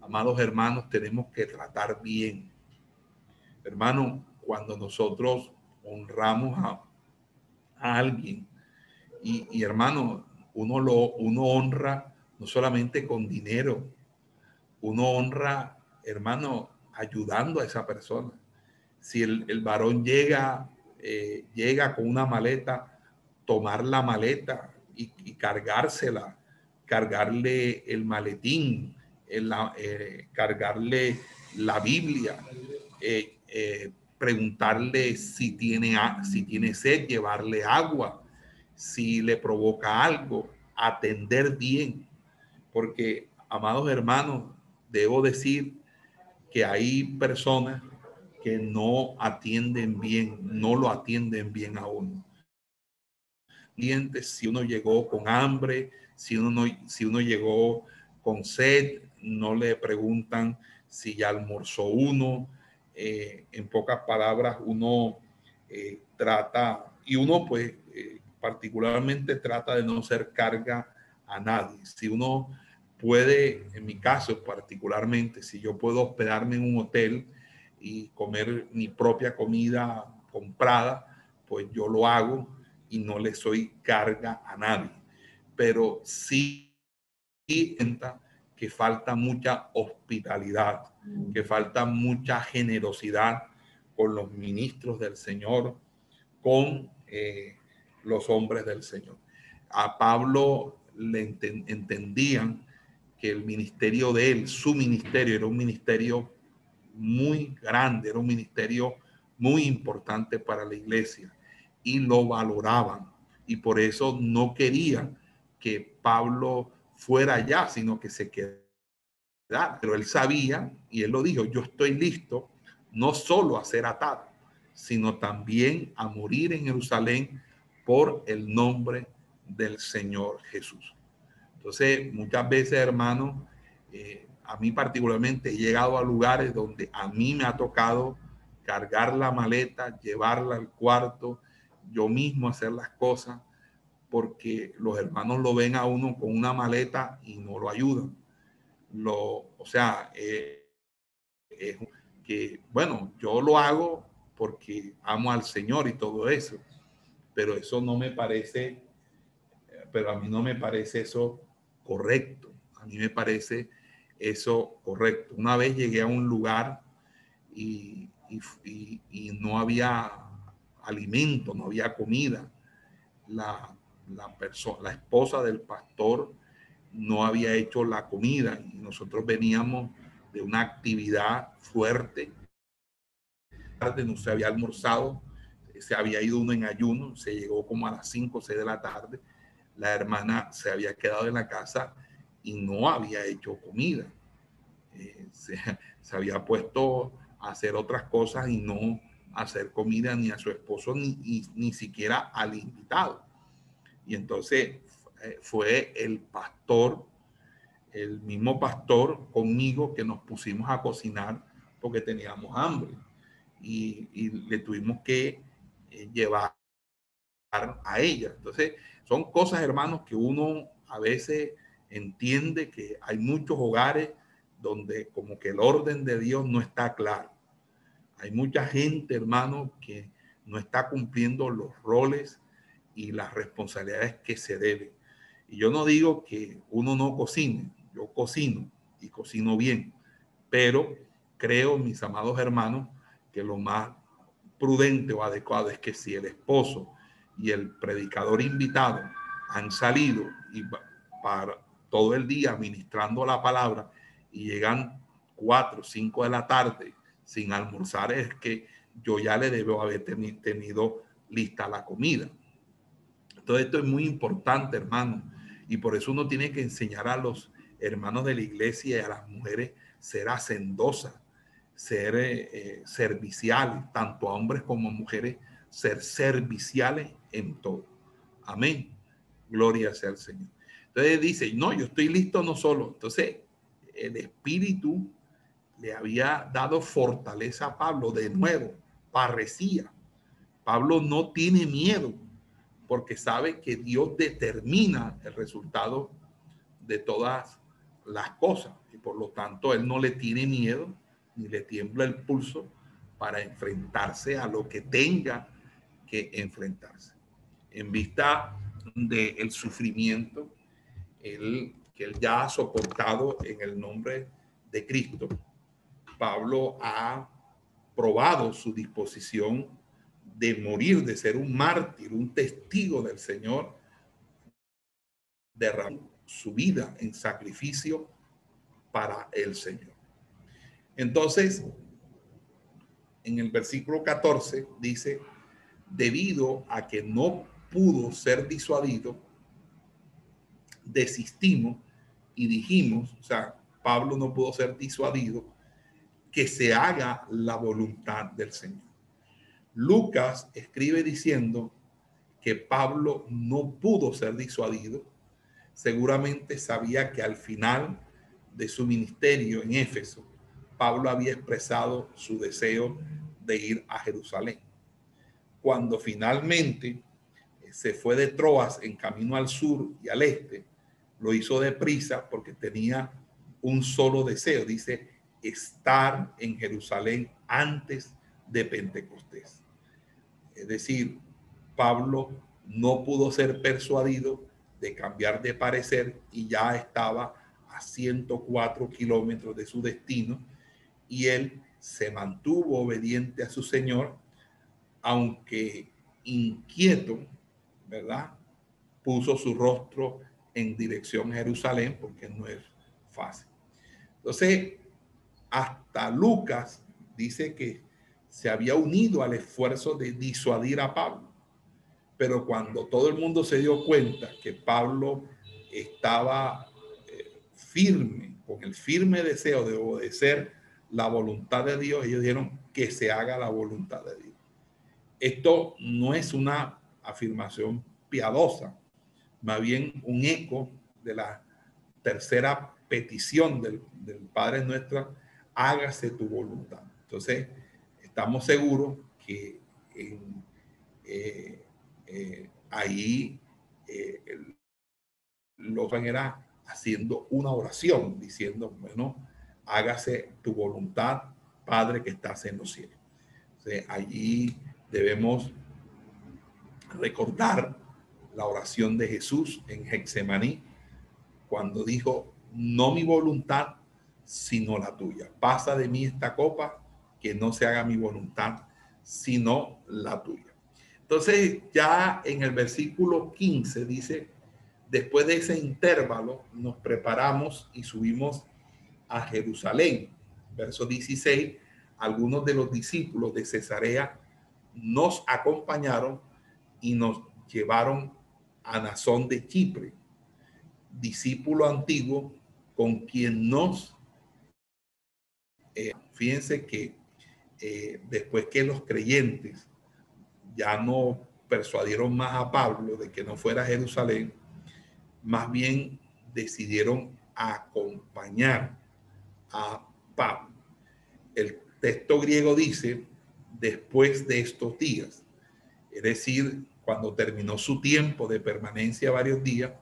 Amados hermanos, tenemos que tratar bien. Hermano, cuando nosotros honramos a, alguien, y, hermano, uno lo uno honra no solamente con dinero, uno honra, hermano, ayudando a esa persona. Si el, varón llega, eh, llega con una maleta, tomar la maleta y, cargársela, cargarle el maletín, eh, cargarle la Biblia, eh, preguntarle si tiene, si tiene sed, llevarle agua, si le provoca algo, atender bien. Porque, amados hermanos, debo decir que hay personas que no atienden bien, no lo atienden bien a uno. Si uno llegó con hambre, si uno, si uno llegó con sed, no le preguntan si ya almorzó uno. Eh, en pocas palabras, uno eh, trata, y uno pues particularmente trata de no ser carga a nadie. Si uno puede, en mi caso particularmente, si yo puedo hospedarme en un hotel y comer mi propia comida comprada, pues yo lo hago y no le soy carga a nadie. Pero sí que falta mucha hospitalidad, que falta mucha generosidad con los ministros del Señor, con eh, los hombres del Señor. A Pablo le entendían el ministerio de él, su ministerio, era un ministerio muy grande, era un ministerio muy importante para la iglesia y lo valoraban. Y por eso no querían que Pablo fuera allá, sino que se quedara. Pero él sabía, y él lo dijo, yo estoy listo no solo a ser atado, sino también a morir en Jerusalén por el nombre del Señor Jesús. Entonces, muchas veces, hermano, eh, a mí particularmente he llegado a lugares donde a mí me ha tocado cargar la maleta, llevarla al cuarto, yo mismo hacer las cosas, porque los hermanos lo ven a uno con una maleta y no lo ayudan. Lo, o sea, eh, es que, bueno, yo lo hago porque amo al Señor y todo eso, pero eso no me parece, pero a mí no me parece eso correcto. A mí me parece eso correcto. Una vez llegué a un lugar y, no había alimento, no había comida. La, la, persona, la esposa del pastor no había hecho la comida y nosotros veníamos de una actividad fuerte. No se había almorzado, se había ido uno en ayuno, se llegó como a las 5 o 6 de la tarde. La hermana se había quedado en la casa y no había hecho comida. Eh, se, había puesto a hacer otras cosas y no hacer comida ni a su esposo ni, ni, siquiera al invitado. Y entonces eh, fue el pastor, el mismo pastor conmigo que nos pusimos a cocinar porque teníamos hambre y, y le tuvimos que llevar a ella. Entonces, son cosas, hermanos, que uno a veces entiende que hay muchos hogares donde como que el orden de Dios no está claro. Hay mucha gente, hermano, que no está cumpliendo los roles y las responsabilidades que se deben. Y yo no digo que uno no cocine, yo cocino y cocino bien, pero creo, mis amados hermanos, que lo más prudente o adecuado es que si el esposo y el predicador invitado han salido y para todo el día ministrando la palabra y llegan cuatro, cinco de la tarde sin almorzar, es que yo ya le debo haber tenido lista la comida. Entonces esto es muy importante, hermano, y por eso uno tiene que enseñar a los hermanos de la iglesia y a las mujeres ser hacendosas, ser eh, eh, serviciales, tanto a hombres como a mujeres, ser serviciales en todo. Amén. Gloria sea al Señor. Entonces dice, no, yo estoy listo no solo. Entonces, el Espíritu le había dado fortaleza a Pablo de nuevo, parecía. Pablo no tiene miedo porque sabe que Dios determina el resultado de todas las cosas y por lo tanto él no le tiene miedo ni le tiembla el pulso para enfrentarse a lo que tenga que enfrentarse. En vista del sufrimiento, él, que él ya ha soportado en el nombre de Cristo. Pablo ha probado su disposición de morir, de ser un mártir, un testigo del Señor, derramó su vida en sacrificio para el Señor. Entonces, en el versículo 14 dice, debido a que no pudo ser disuadido, desistimos y dijimos, o sea, Pablo no pudo ser disuadido, que se haga la voluntad del Señor. Lucas escribe diciendo que Pablo no pudo ser disuadido, seguramente sabía que al final de su ministerio en Éfeso, Pablo había expresado su deseo de ir a Jerusalén. Cuando finalmente se fue de Troas en camino al sur y al este, lo hizo deprisa porque tenía un solo deseo, dice, estar en Jerusalén antes de Pentecostés. Es decir, Pablo no pudo ser persuadido de cambiar de parecer y ya estaba a 104 kilómetros de su destino y él se mantuvo obediente a su Señor, aunque inquieto, ¿verdad? Puso su rostro en dirección a Jerusalén porque no es fácil. Entonces, hasta Lucas dice que se había unido al esfuerzo de disuadir a Pablo. Pero cuando todo el mundo se dio cuenta que Pablo estaba eh, firme, con el firme deseo de obedecer la voluntad de Dios, ellos dijeron que se haga la voluntad de Dios. Esto no es una afirmación piadosa, más bien un eco de la tercera petición del, Padre nuestra, hágase tu voluntad. Entonces, estamos seguros que eh, eh, ahí eh, lo era haciendo una oración, diciendo, bueno, hágase tu voluntad, Padre que estás en los cielos. allí debemos recordar la oración de Jesús en Hexemaní, cuando dijo, no mi voluntad, sino la tuya. Pasa de mí esta copa, que no se haga mi voluntad, sino la tuya. Entonces ya en el versículo 15 dice, después de ese intervalo nos preparamos y subimos a Jerusalén. Verso 16, algunos de los discípulos de Cesarea nos acompañaron y nos llevaron a Nazón de Chipre, discípulo antiguo con quien nos... Eh, fíjense que eh, después que los creyentes ya no persuadieron más a Pablo de que no fuera a Jerusalén, más bien decidieron acompañar Pablo. El texto griego dice, después de estos días, es decir, cuando terminó su tiempo de permanencia varios días,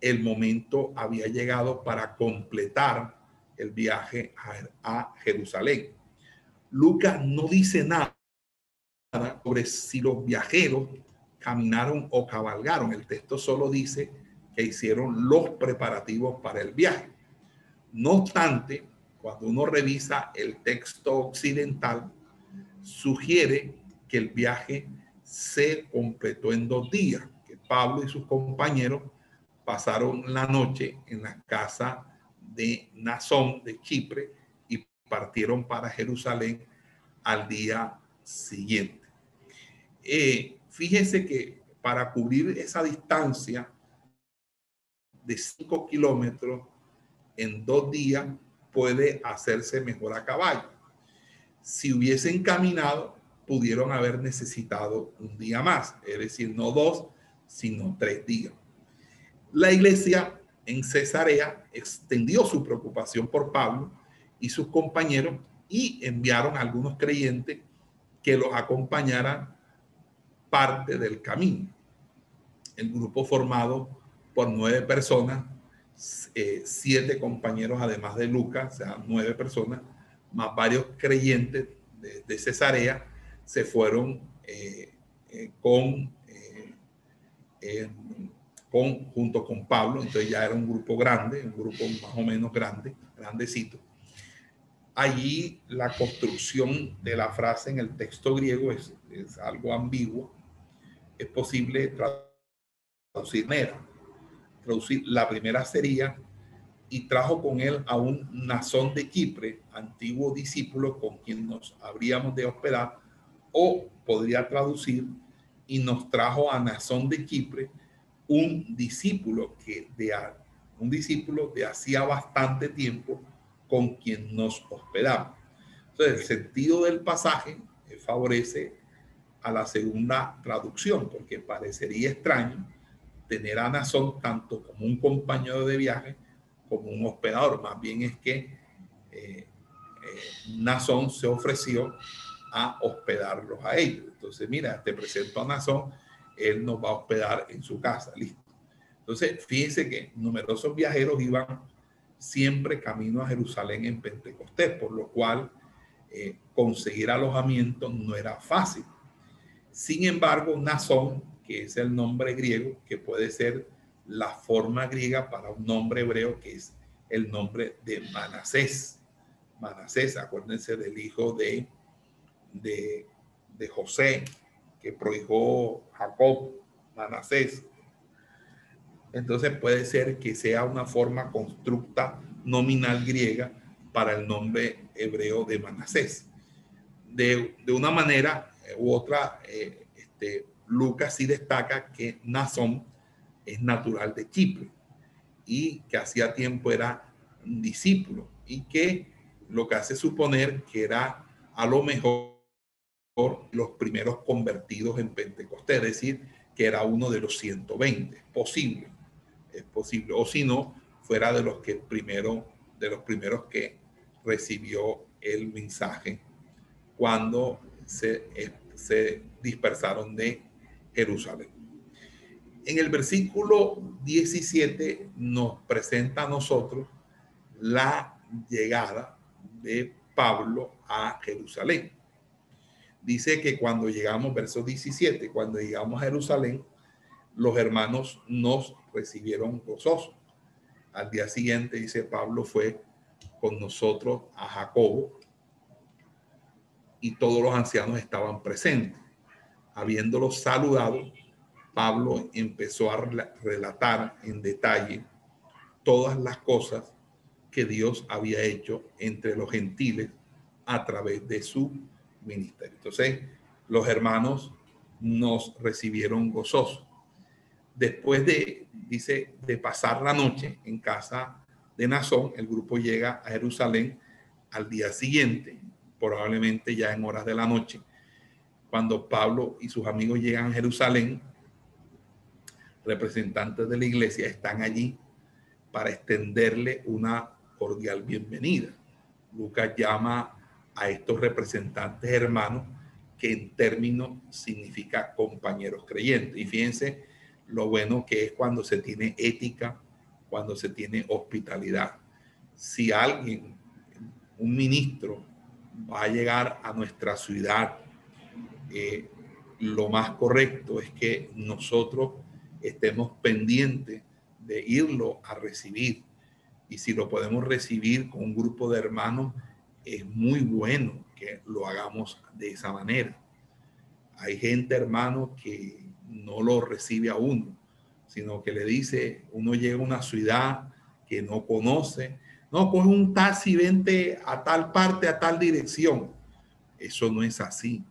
el momento había llegado para completar el viaje a, Jerusalén. Lucas no dice nada sobre si los viajeros caminaron o cabalgaron. El texto solo dice que hicieron los preparativos para el viaje. No obstante, cuando uno revisa el texto occidental, sugiere que el viaje se completó en dos días, que Pablo y sus compañeros pasaron la noche en la casa de Nazón de Chipre y partieron para Jerusalén al día siguiente. Eh, fíjese que para cubrir esa distancia de 5 kilómetros en dos días puede hacerse mejor a caballo. Si hubiesen caminado, pudieron haber necesitado un día más, es decir, no dos, sino tres días. La iglesia en Cesarea extendió su preocupación por Pablo y sus compañeros y enviaron algunos creyentes que los acompañaran parte del camino. El grupo formado por nueve personas, eh, siete compañeros además de Lucas, o sea, nueve personas, más varios creyentes de, Cesarea, se fueron eh, eh, con junto con Pablo, entonces ya era un grupo grande, un grupo más o menos grande, grandecito. Allí la construcción de la frase en el texto griego es, es algo ambiguo. Es posible traducir mera. Traducir, la primera sería, y trajo con él a un nazón de Chipre, antiguo discípulo con quien nos habríamos de hospedar, o podría traducir, y nos trajo a Nazón de Chipre, un discípulo que de un discípulo de hacía bastante tiempo con quien nos hospedamos. Entonces, el sentido del pasaje favorece a la segunda traducción, porque parecería extraño tener a Nazón tanto como un compañero de viaje como un hospedador. Más bien es que eh, eh se ofreció a hospedarlos a ellos. Entonces, mira, te presento a Nazón él nos va a hospedar en su casa, listo. Entonces, fíjense que numerosos viajeros iban siempre camino a Jerusalén en Pentecostés, por lo cual eh, conseguir alojamiento no era fácil. Sin embargo, Nazón, que es el nombre griego, que puede ser la forma griega para un nombre hebreo, que es el nombre de Manasés. Manasés, acuérdense del hijo de, de, de José, que prohijó Jacob, Manasés. Entonces puede ser que sea una forma constructa nominal griega para el nombre hebreo de Manasés. De, una manera u otra, eh, este, Lucas sí destaca que Nazón es natural de Chipre y que hacía tiempo era un discípulo y que lo que hace suponer que era a lo mejor los primeros convertidos en Pentecostés, es decir, que era uno de los 120. Es posible, es posible. O si no, fuera de los que primero, de los primeros que recibió el mensaje cuando se, eh, se dispersaron de Jerusalén. En el versículo 17 nos presenta a nosotros la llegada de Pablo a Jerusalén. Dice que cuando llegamos, verso 17, cuando llegamos a Jerusalén, los hermanos nos recibieron gozosos. Al día siguiente, dice Pablo, fue con nosotros a Jacobo y todos los ancianos estaban presentes. Habiéndolos saludado, Pablo empezó a relatar en detalle todas las cosas que Dios había hecho entre los gentiles a través de su ministerio. Entonces, los hermanos nos recibieron gozosos. Después de, dice, de pasar la noche en casa de Nazón, el grupo llega a Jerusalén al día siguiente, probablemente ya en horas de la noche. Cuando Pablo y sus amigos llegan a Jerusalén, representantes de la iglesia están allí para extenderle una cordial bienvenida. Lucas llama a estos representantes hermanos, que en términos significa compañeros creyentes. Y fíjense lo bueno que es cuando se tiene ética, cuando se tiene hospitalidad. Si alguien, un ministro, va a llegar a nuestra ciudad, eh, lo más correcto es que nosotros estemos pendientes de irlo a recibir. Y si lo podemos recibir con un grupo de hermanos, es muy bueno que lo hagamos de esa manera. Hay gente, hermano, que no lo recibe a uno, sino que le dice, uno llega a una ciudad que no conoce, no, coge un taxi, vente a tal parte, a tal dirección. Eso no es así.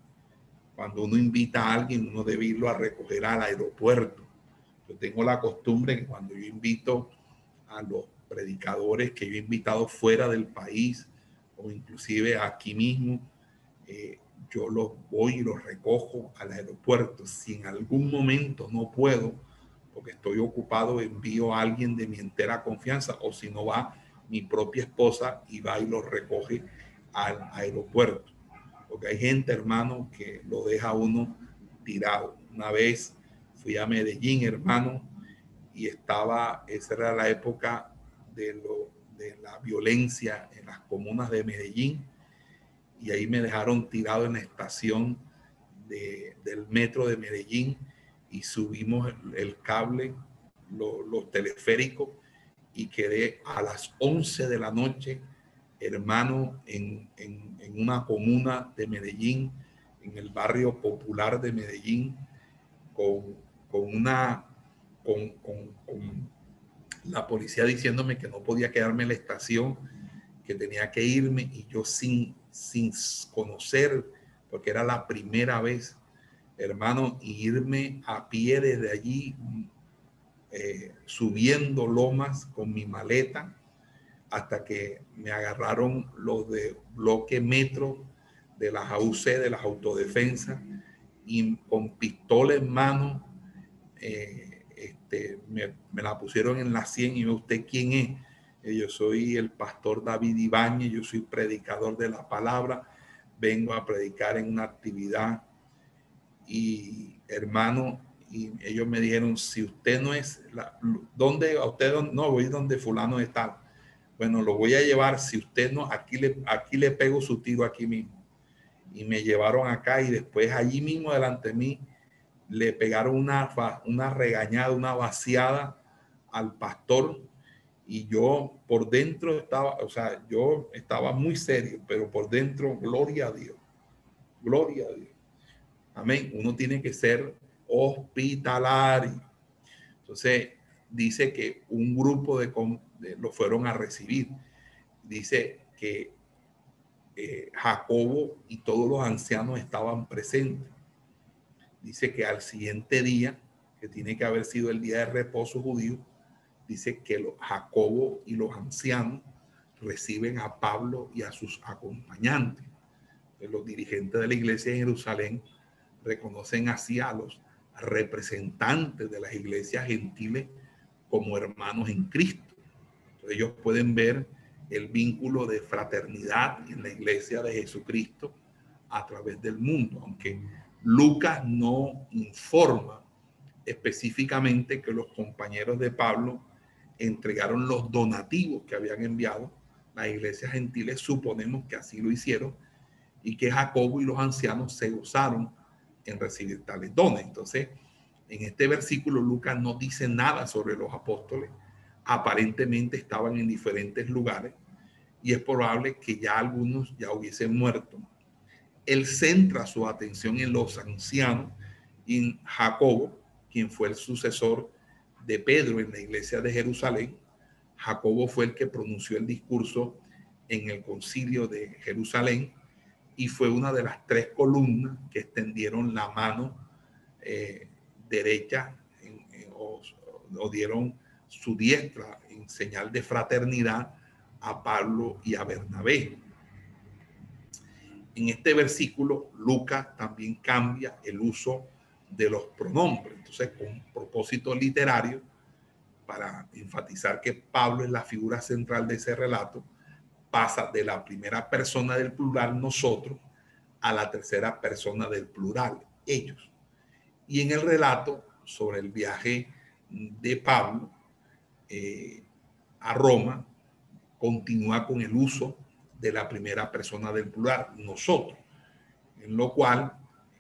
Cuando uno invita a alguien, uno debe irlo a recoger al aeropuerto. Yo tengo la costumbre que cuando yo invito a los predicadores que yo he invitado fuera del país o inclusive aquí mismo, eh, yo los voy y los recojo al aeropuerto. Si en algún momento no puedo, porque estoy ocupado, envío a alguien de mi entera confianza o si no va mi propia esposa y va y los recoge al aeropuerto. Porque hay gente, hermano, que lo deja uno tirado. Una vez fui a Medellín, hermano, y estaba, esa era la época de, lo, de la violencia en las comunas de Medellín, y ahí me dejaron tirado en la estación del metro de Medellín y subimos el, cable, los teleféricos, y quedé a las 11 de la noche, hermano, en, en, en una comuna de Medellín, en el barrio popular de Medellín, con con una, con, con, la policía diciéndome que no podía quedarme en la estación, que tenía que irme y yo sin, sin conocer, porque era la primera vez, hermano, irme a pie desde allí, eh, subiendo lomas con mi maleta, hasta que me agarraron los de bloque metro de las AUC, de las autodefensas, y con pistola en mano eh, este, me, la pusieron en la 100 y usted quién es. Eh, yo soy el pastor David Ibáñez, yo soy predicador de la palabra, vengo a predicar en una actividad y hermano, y ellos me dijeron, si usted no es, la, ¿dónde a usted no voy donde fulano está? Bueno, lo voy a llevar, si usted no, aquí le, aquí le pego su tiro aquí mismo. Y me llevaron acá y después allí mismo delante de mí le pegaron una, una regañada, una vaciada al pastor y yo por dentro estaba, o sea, yo estaba muy serio, pero por dentro, gloria a Dios, gloria a Dios. Amén. Uno tiene que ser hospitalario. Entonces, dice que un grupo de, lo fueron a recibir. Dice que eh, Jacobo y todos los ancianos estaban presentes dice que al siguiente día, que tiene que haber sido el día de reposo judío, dice que Jacobo y los ancianos reciben a Pablo y a sus acompañantes. Los dirigentes de la iglesia de Jerusalén reconocen así a los representantes de las iglesias gentiles como hermanos en Cristo. Ellos pueden ver el vínculo de fraternidad en la iglesia de Jesucristo a través del mundo, aunque Lucas no informa específicamente que los compañeros de Pablo entregaron los donativos que habían enviado. Las iglesias gentiles suponemos que así lo hicieron y que Jacobo y los ancianos se gozaron en recibir tales dones. Entonces, en este versículo Lucas no dice nada sobre los apóstoles. Aparentemente estaban en diferentes lugares y es probable que ya algunos ya hubiesen muerto. Él centra su atención en los ancianos en Jacobo, quien fue el sucesor de Pedro en la iglesia de Jerusalén. Jacobo fue el que pronunció el discurso en el concilio de Jerusalén y fue una de las tres columnas que extendieron la mano eh, derecha o, dieron su diestra en señal de fraternidad a Pablo y a Bernabé. En este versículo, Lucas también cambia el uso de los pronombres. Entonces, con propósito literario, para enfatizar que Pablo es la figura central de ese relato, pasa de la primera persona del plural, nosotros, a la tercera persona del plural, ellos. Y en el relato sobre el viaje de Pablo eh, a Roma, continúa con el uso de la primera persona del plural, nosotros, en lo cual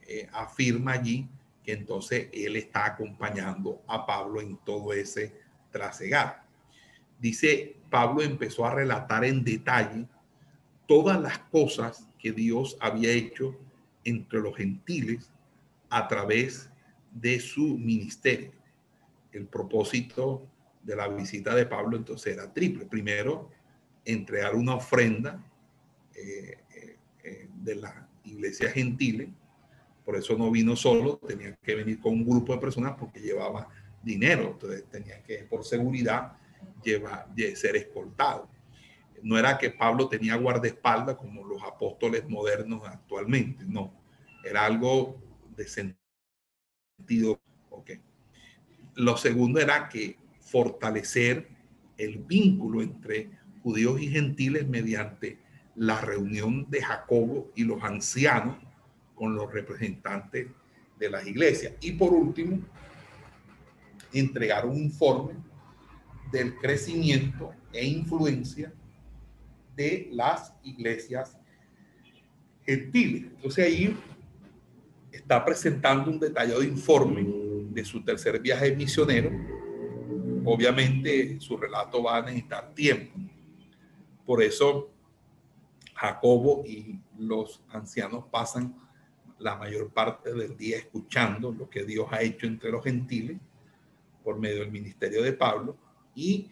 eh, afirma allí que entonces él está acompañando a Pablo en todo ese trasegar. Dice, Pablo empezó a relatar en detalle todas las cosas que Dios había hecho entre los gentiles a través de su ministerio. El propósito de la visita de Pablo entonces era triple. Primero, entregar una ofrenda eh, eh, eh, de la iglesia gentile por eso no vino solo, tenía que venir con un grupo de personas porque llevaba dinero. Entonces tenía que, por seguridad, llevar, ser escoltado. No era que Pablo tenía guardaespaldas como los apóstoles modernos actualmente, no. Era algo de sentido. Okay. Lo segundo era que fortalecer el vínculo entre judíos y gentiles mediante la reunión de Jacobo y los ancianos con los representantes de las iglesias. Y por último, entregar un informe del crecimiento e influencia de las iglesias gentiles. Entonces ahí está presentando un detallado informe de su tercer viaje misionero. Obviamente su relato va a necesitar tiempo. Por eso Jacobo y los ancianos pasan la mayor parte del día escuchando lo que Dios ha hecho entre los gentiles por medio del ministerio de Pablo y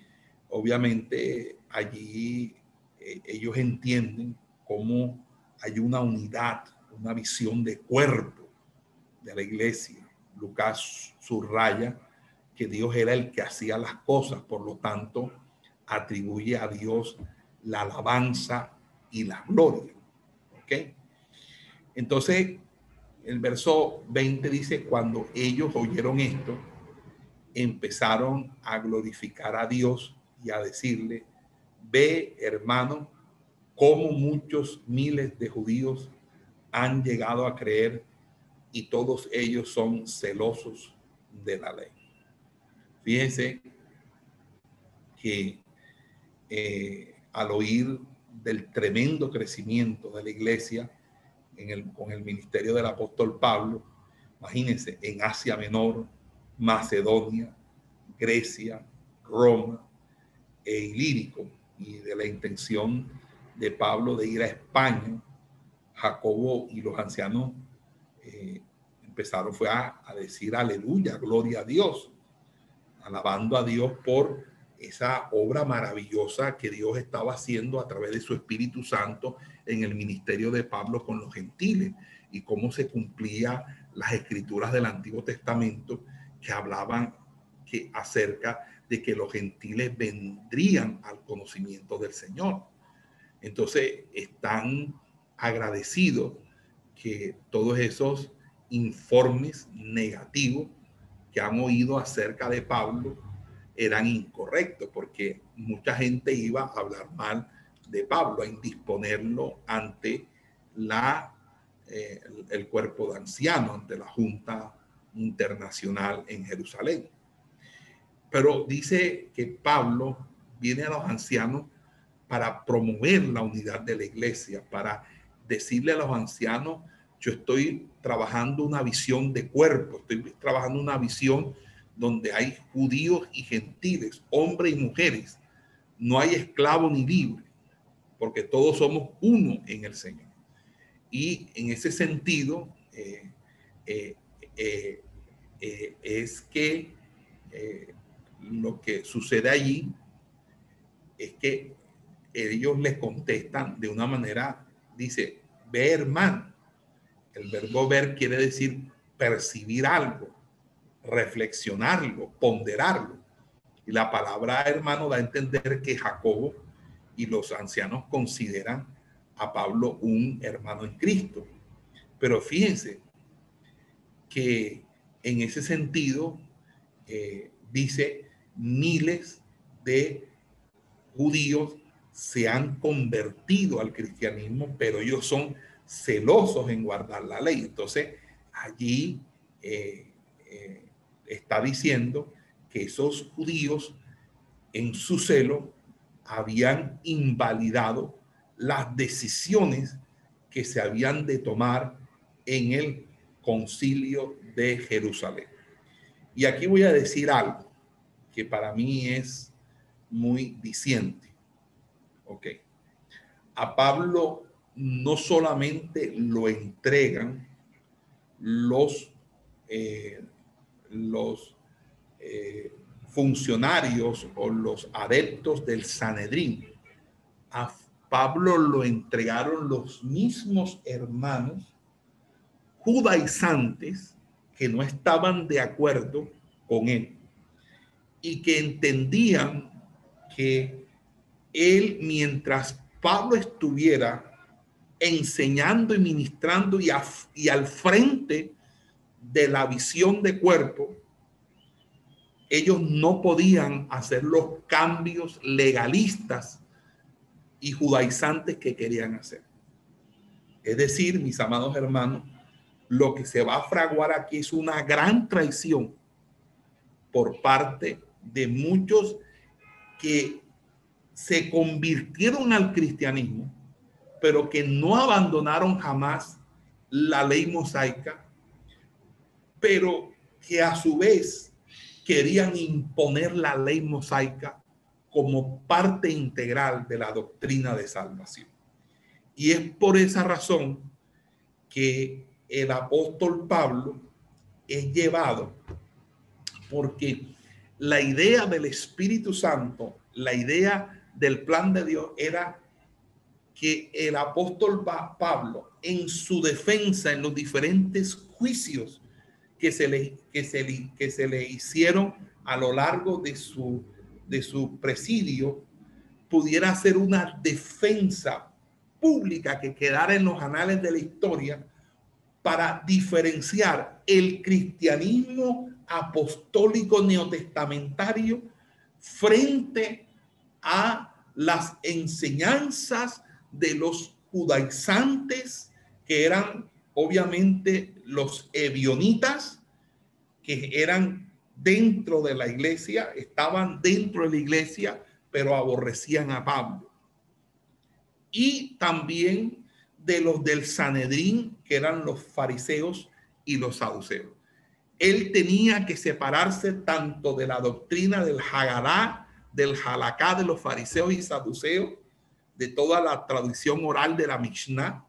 obviamente allí eh, ellos entienden cómo hay una unidad, una visión de cuerpo de la iglesia. Lucas subraya que Dios era el que hacía las cosas, por lo tanto atribuye a Dios la alabanza y la gloria. ¿Ok? Entonces, el verso 20 dice, cuando ellos oyeron esto, empezaron a glorificar a Dios y a decirle, ve hermano, cómo muchos miles de judíos han llegado a creer y todos ellos son celosos de la ley. Fíjense que eh, al oír del tremendo crecimiento de la iglesia, con el ministerio del apóstol Pablo, imagínense, en Asia Menor, Macedonia, Grecia, Roma e Ilírico, y de la intención de Pablo de ir a España, Jacobo y los ancianos eh, empezaron fue a, a decir aleluya, gloria a Dios, alabando a Dios por esa obra maravillosa que Dios estaba haciendo a través de su Espíritu Santo en el ministerio de Pablo con los gentiles y cómo se cumplía las escrituras del Antiguo Testamento que hablaban que acerca de que los gentiles vendrían al conocimiento del Señor. Entonces están agradecidos que todos esos informes negativos que han oído acerca de Pablo eran incorrectos, porque mucha gente iba a hablar mal de Pablo, a indisponerlo ante la, eh, el cuerpo de ancianos, ante la Junta Internacional en Jerusalén. Pero dice que Pablo viene a los ancianos para promover la unidad de la iglesia, para decirle a los ancianos, yo estoy trabajando una visión de cuerpo, estoy trabajando una visión donde hay judíos y gentiles, hombres y mujeres, no hay esclavo ni libre, porque todos somos uno en el Señor. Y en ese sentido, eh, eh, eh, es que lo que sucede allí es que ellos les contestan de una manera, dice, ver hermano. El verbo ver quiere decir percibir algo, reflexionarlo, ponderarlo. Y la palabra hermano da a entender que Jacobo y los ancianos consideran a Pablo un hermano en Cristo. Pero fíjense que en ese sentido eh, dice miles de judíos se han convertido al cristianismo, pero ellos son celosos en guardar la ley. Entonces, allí eh, eh, está diciendo que esos judíos en su celo habían invalidado las decisiones que se habían de tomar en el concilio de Jerusalén. Y aquí voy a decir algo que para mí es muy diciente. Ok. A Pablo no solamente lo entregan los, eh, los eh, funcionarios o los adeptos del Sanedrín. A Pablo lo entregaron los mismos hermanos judaizantes que no estaban de acuerdo con él y que entendían que él, mientras Pablo estuviera enseñando y ministrando y, y al frente de la visión de cuerpo, ellos no podían hacer los cambios legalistas y judaizantes que querían hacer. Es decir, mis amados hermanos, lo que se va a fraguar aquí es una gran traición por parte de muchos que se convirtieron al cristianismo, pero que no abandonaron jamás la ley mosaica, pero que a su vez querían imponer la ley mosaica como parte integral de la doctrina de salvación. Y es por esa razón que el apóstol Pablo es llevado, porque la idea del Espíritu Santo, la idea del plan de Dios era que el apóstol Pablo, en su defensa en los diferentes juicios que se le, que se, que se le hicieron a lo largo de su, de su presidio, pudiera hacer una defensa pública que quedara en los anales de la historia para diferenciar el cristianismo apostólico neotestamentario frente a las enseñanzas de los judaizantes, que eran obviamente los ebionitas, que eran dentro de la iglesia, estaban dentro de la iglesia, pero aborrecían a Pablo. Y también de los del Sanedrín, que eran los fariseos y los saduceos. Él tenía que separarse tanto de la doctrina del Hagadá del halakha de los fariseos y saduceos, de toda la tradición oral de la Mishnah,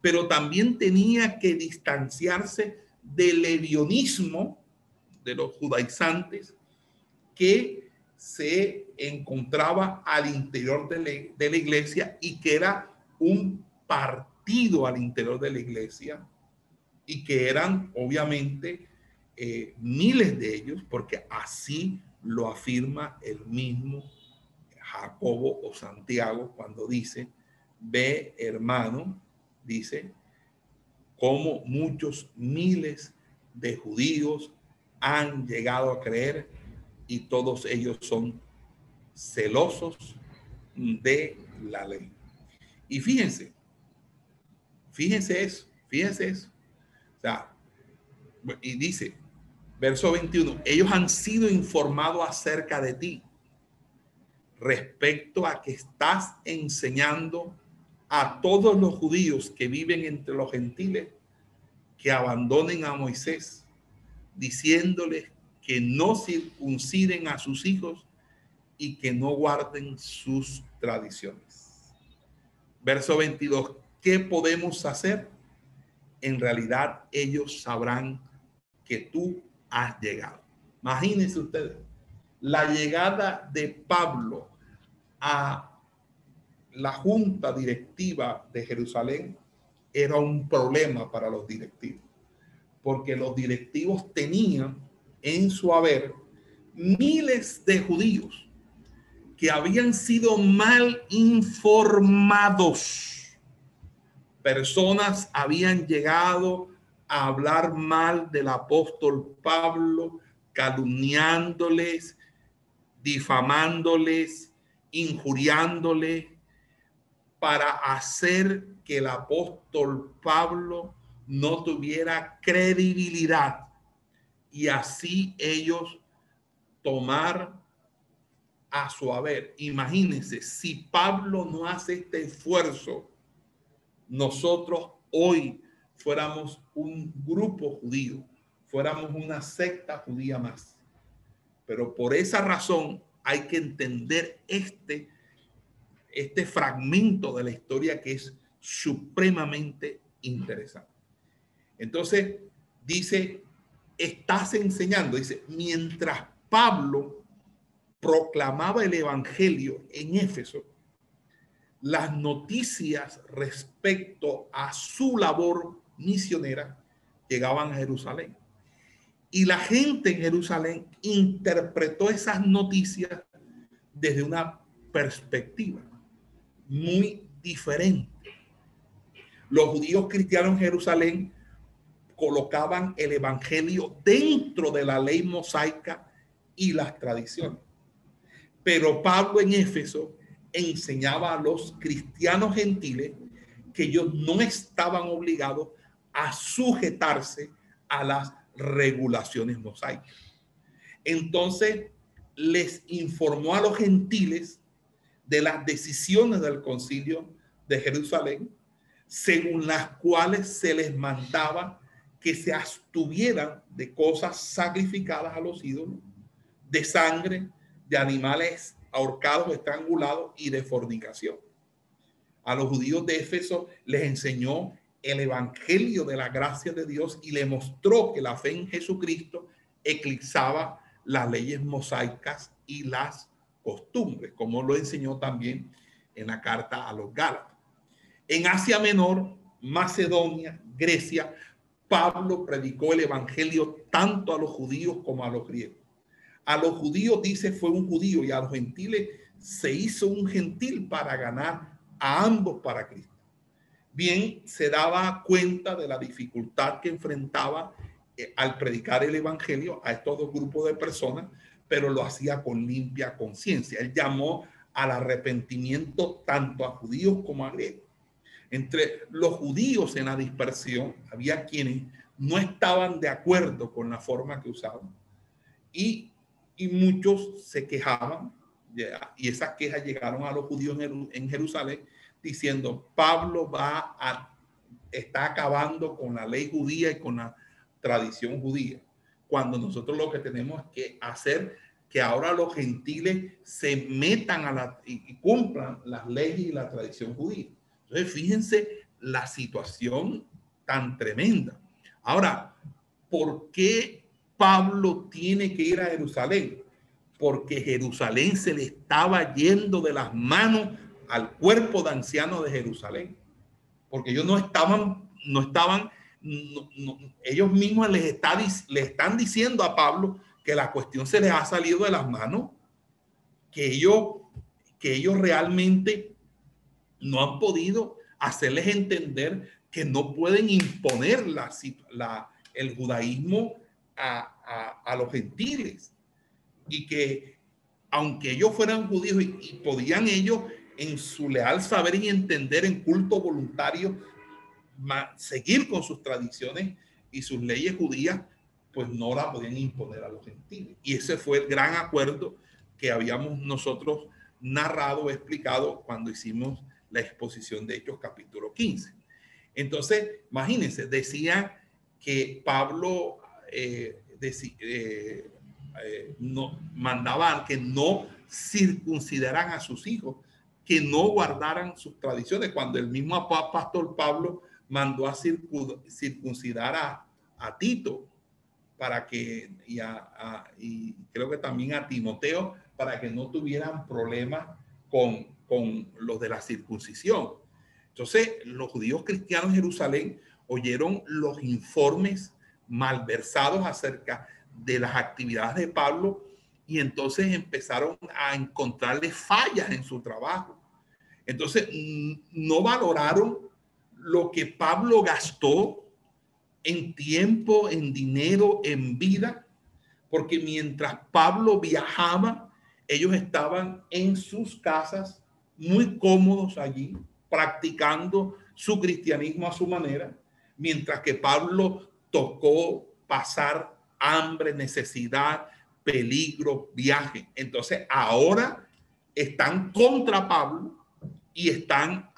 pero también tenía que distanciarse del levionismo de los judaizantes que se encontraba al interior de la, iglesia y que era un partido al interior de la iglesia y que eran obviamente eh, miles de ellos, porque así lo afirma el mismo Jacobo o Santiago cuando dice, ve hermano, dice, como muchos miles de judíos han llegado a creer y todos ellos son celosos de la ley. Y fíjense, fíjense eso, fíjense eso. O sea, y dice, verso 21, ellos han sido informados acerca de ti respecto a que estás enseñando a todos los judíos que viven entre los gentiles que abandonen a Moisés, diciéndoles que no circunciden a sus hijos y que no guarden sus tradiciones. Verso 22, ¿qué podemos hacer? En realidad ellos sabrán que tú has llegado. Imagínense ustedes, la llegada de Pablo a la junta directiva de Jerusalén era un problema para los directivos, porque los directivos tenían en su haber miles de judíos que habían sido mal informados. Personas habían llegado a hablar mal del apóstol Pablo, calumniándoles, difamándoles, injuriándoles, para hacer que el apóstol Pablo no tuviera credibilidad y así ellos tomar a su haber. Imagínense, si Pablo no hace este esfuerzo, nosotros hoy fuéramos un grupo judío, fuéramos una secta judía más. Pero por esa razón hay que entender este, este fragmento de la historia que es supremamente interesante. Entonces, dice, estás enseñando, dice, mientras Pablo proclamaba el Evangelio en Éfeso, las noticias respecto a su labor misionera llegaban a Jerusalén. Y la gente en Jerusalén interpretó esas noticias desde una perspectiva muy diferente. Los judíos cristianos en Jerusalén colocaban el evangelio dentro de la ley mosaica y las tradiciones. Pero Pablo en Éfeso enseñaba a los cristianos gentiles que ellos no estaban obligados a sujetarse a las regulaciones mosaicas. Entonces les informó a los gentiles de las decisiones del concilio de Jerusalén, según las cuales se les mandaba que se abstuvieran de cosas sacrificadas a los ídolos, de sangre, de animales ahorcados, estrangulados y de fornicación. A los judíos de Éfeso les enseñó el evangelio de la gracia de Dios y le mostró que la fe en Jesucristo eclipsaba las leyes mosaicas y las costumbres, como lo enseñó también en la carta a los Gálatas. En Asia Menor, Macedonia, Grecia, Pablo predicó el evangelio tanto a los judíos como a los griegos. A los judíos dice fue un judío y a los gentiles se hizo un gentil para ganar a ambos para Cristo. Bien, se daba cuenta de la dificultad que enfrentaba eh, al predicar el evangelio a estos dos grupos de personas, pero lo hacía con limpia conciencia. Él llamó al arrepentimiento tanto a judíos como a griegos. Entre los judíos en la dispersión había quienes no estaban de acuerdo con la forma que usaban y, y muchos se quejaban y esas quejas llegaron a los judíos en Jerusalén diciendo Pablo va a está acabando con la ley judía y con la tradición judía cuando nosotros lo que tenemos que hacer que ahora los gentiles se metan a la y cumplan las leyes y la tradición judía entonces, fíjense la situación tan tremenda. Ahora, ¿por qué Pablo tiene que ir a Jerusalén? Porque Jerusalén se le estaba yendo de las manos al cuerpo de ancianos de Jerusalén. Porque ellos no estaban, no estaban, ellos mismos les, está, le están diciendo a Pablo que la cuestión se les ha salido de las manos, que ellos, que ellos realmente no han podido hacerles entender que no pueden imponer la, el judaísmo a, los gentiles. y que aunque ellos fueran judíos y, podían ellos en su leal saber y entender en culto voluntario seguir con sus tradiciones y sus leyes judías, pues no la podían imponer a los gentiles. Y ese fue el gran acuerdo que habíamos nosotros narrado, explicado cuando hicimos la exposición de Hechos capítulo 15. Entonces, imagínense, decía que Pablo eh, eh, eh, no, mandaban que no circuncidaran a sus hijos, que no guardaran sus tradiciones, cuando el mismo pastor Pablo mandó a circuncidar a, a Tito para que, y, y, creo que también a Timoteo, para que no tuvieran problemas con, con los de la circuncisión. Entonces, los judíos cristianos de Jerusalén oyeron los informes malversados acerca de las actividades de Pablo y entonces empezaron a encontrarle fallas en su trabajo. Entonces, no valoraron lo que Pablo gastó en tiempo, en dinero, en vida, porque mientras Pablo viajaba, ellos estaban en sus casas muy cómodos allí, practicando su cristianismo a su manera, mientras que Pablo tocó pasar hambre, necesidad, peligro, viaje. Entonces ahora están contra Pablo y están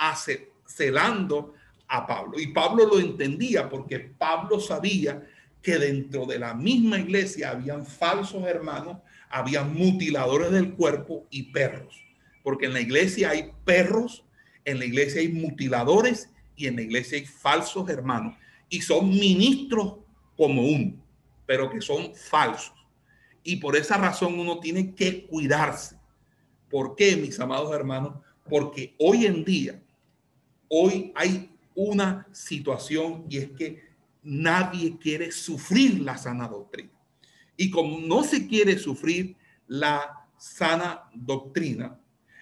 celando a Pablo. Y Pablo lo entendía porque Pablo sabía que dentro de la misma iglesia habían falsos hermanos, había mutiladores del cuerpo y perros. Porque en la iglesia hay perros, en la iglesia hay mutiladores y en la iglesia hay falsos hermanos. Y son ministros como uno pero que son falsos. Y por esa razón uno tiene que cuidarse. ¿Por qué, mis amados hermanos? Porque hoy en día, hoy hay una situación y es que nadie quiere sufrir la sana doctrina. Y como no se quiere sufrir la sana doctrina,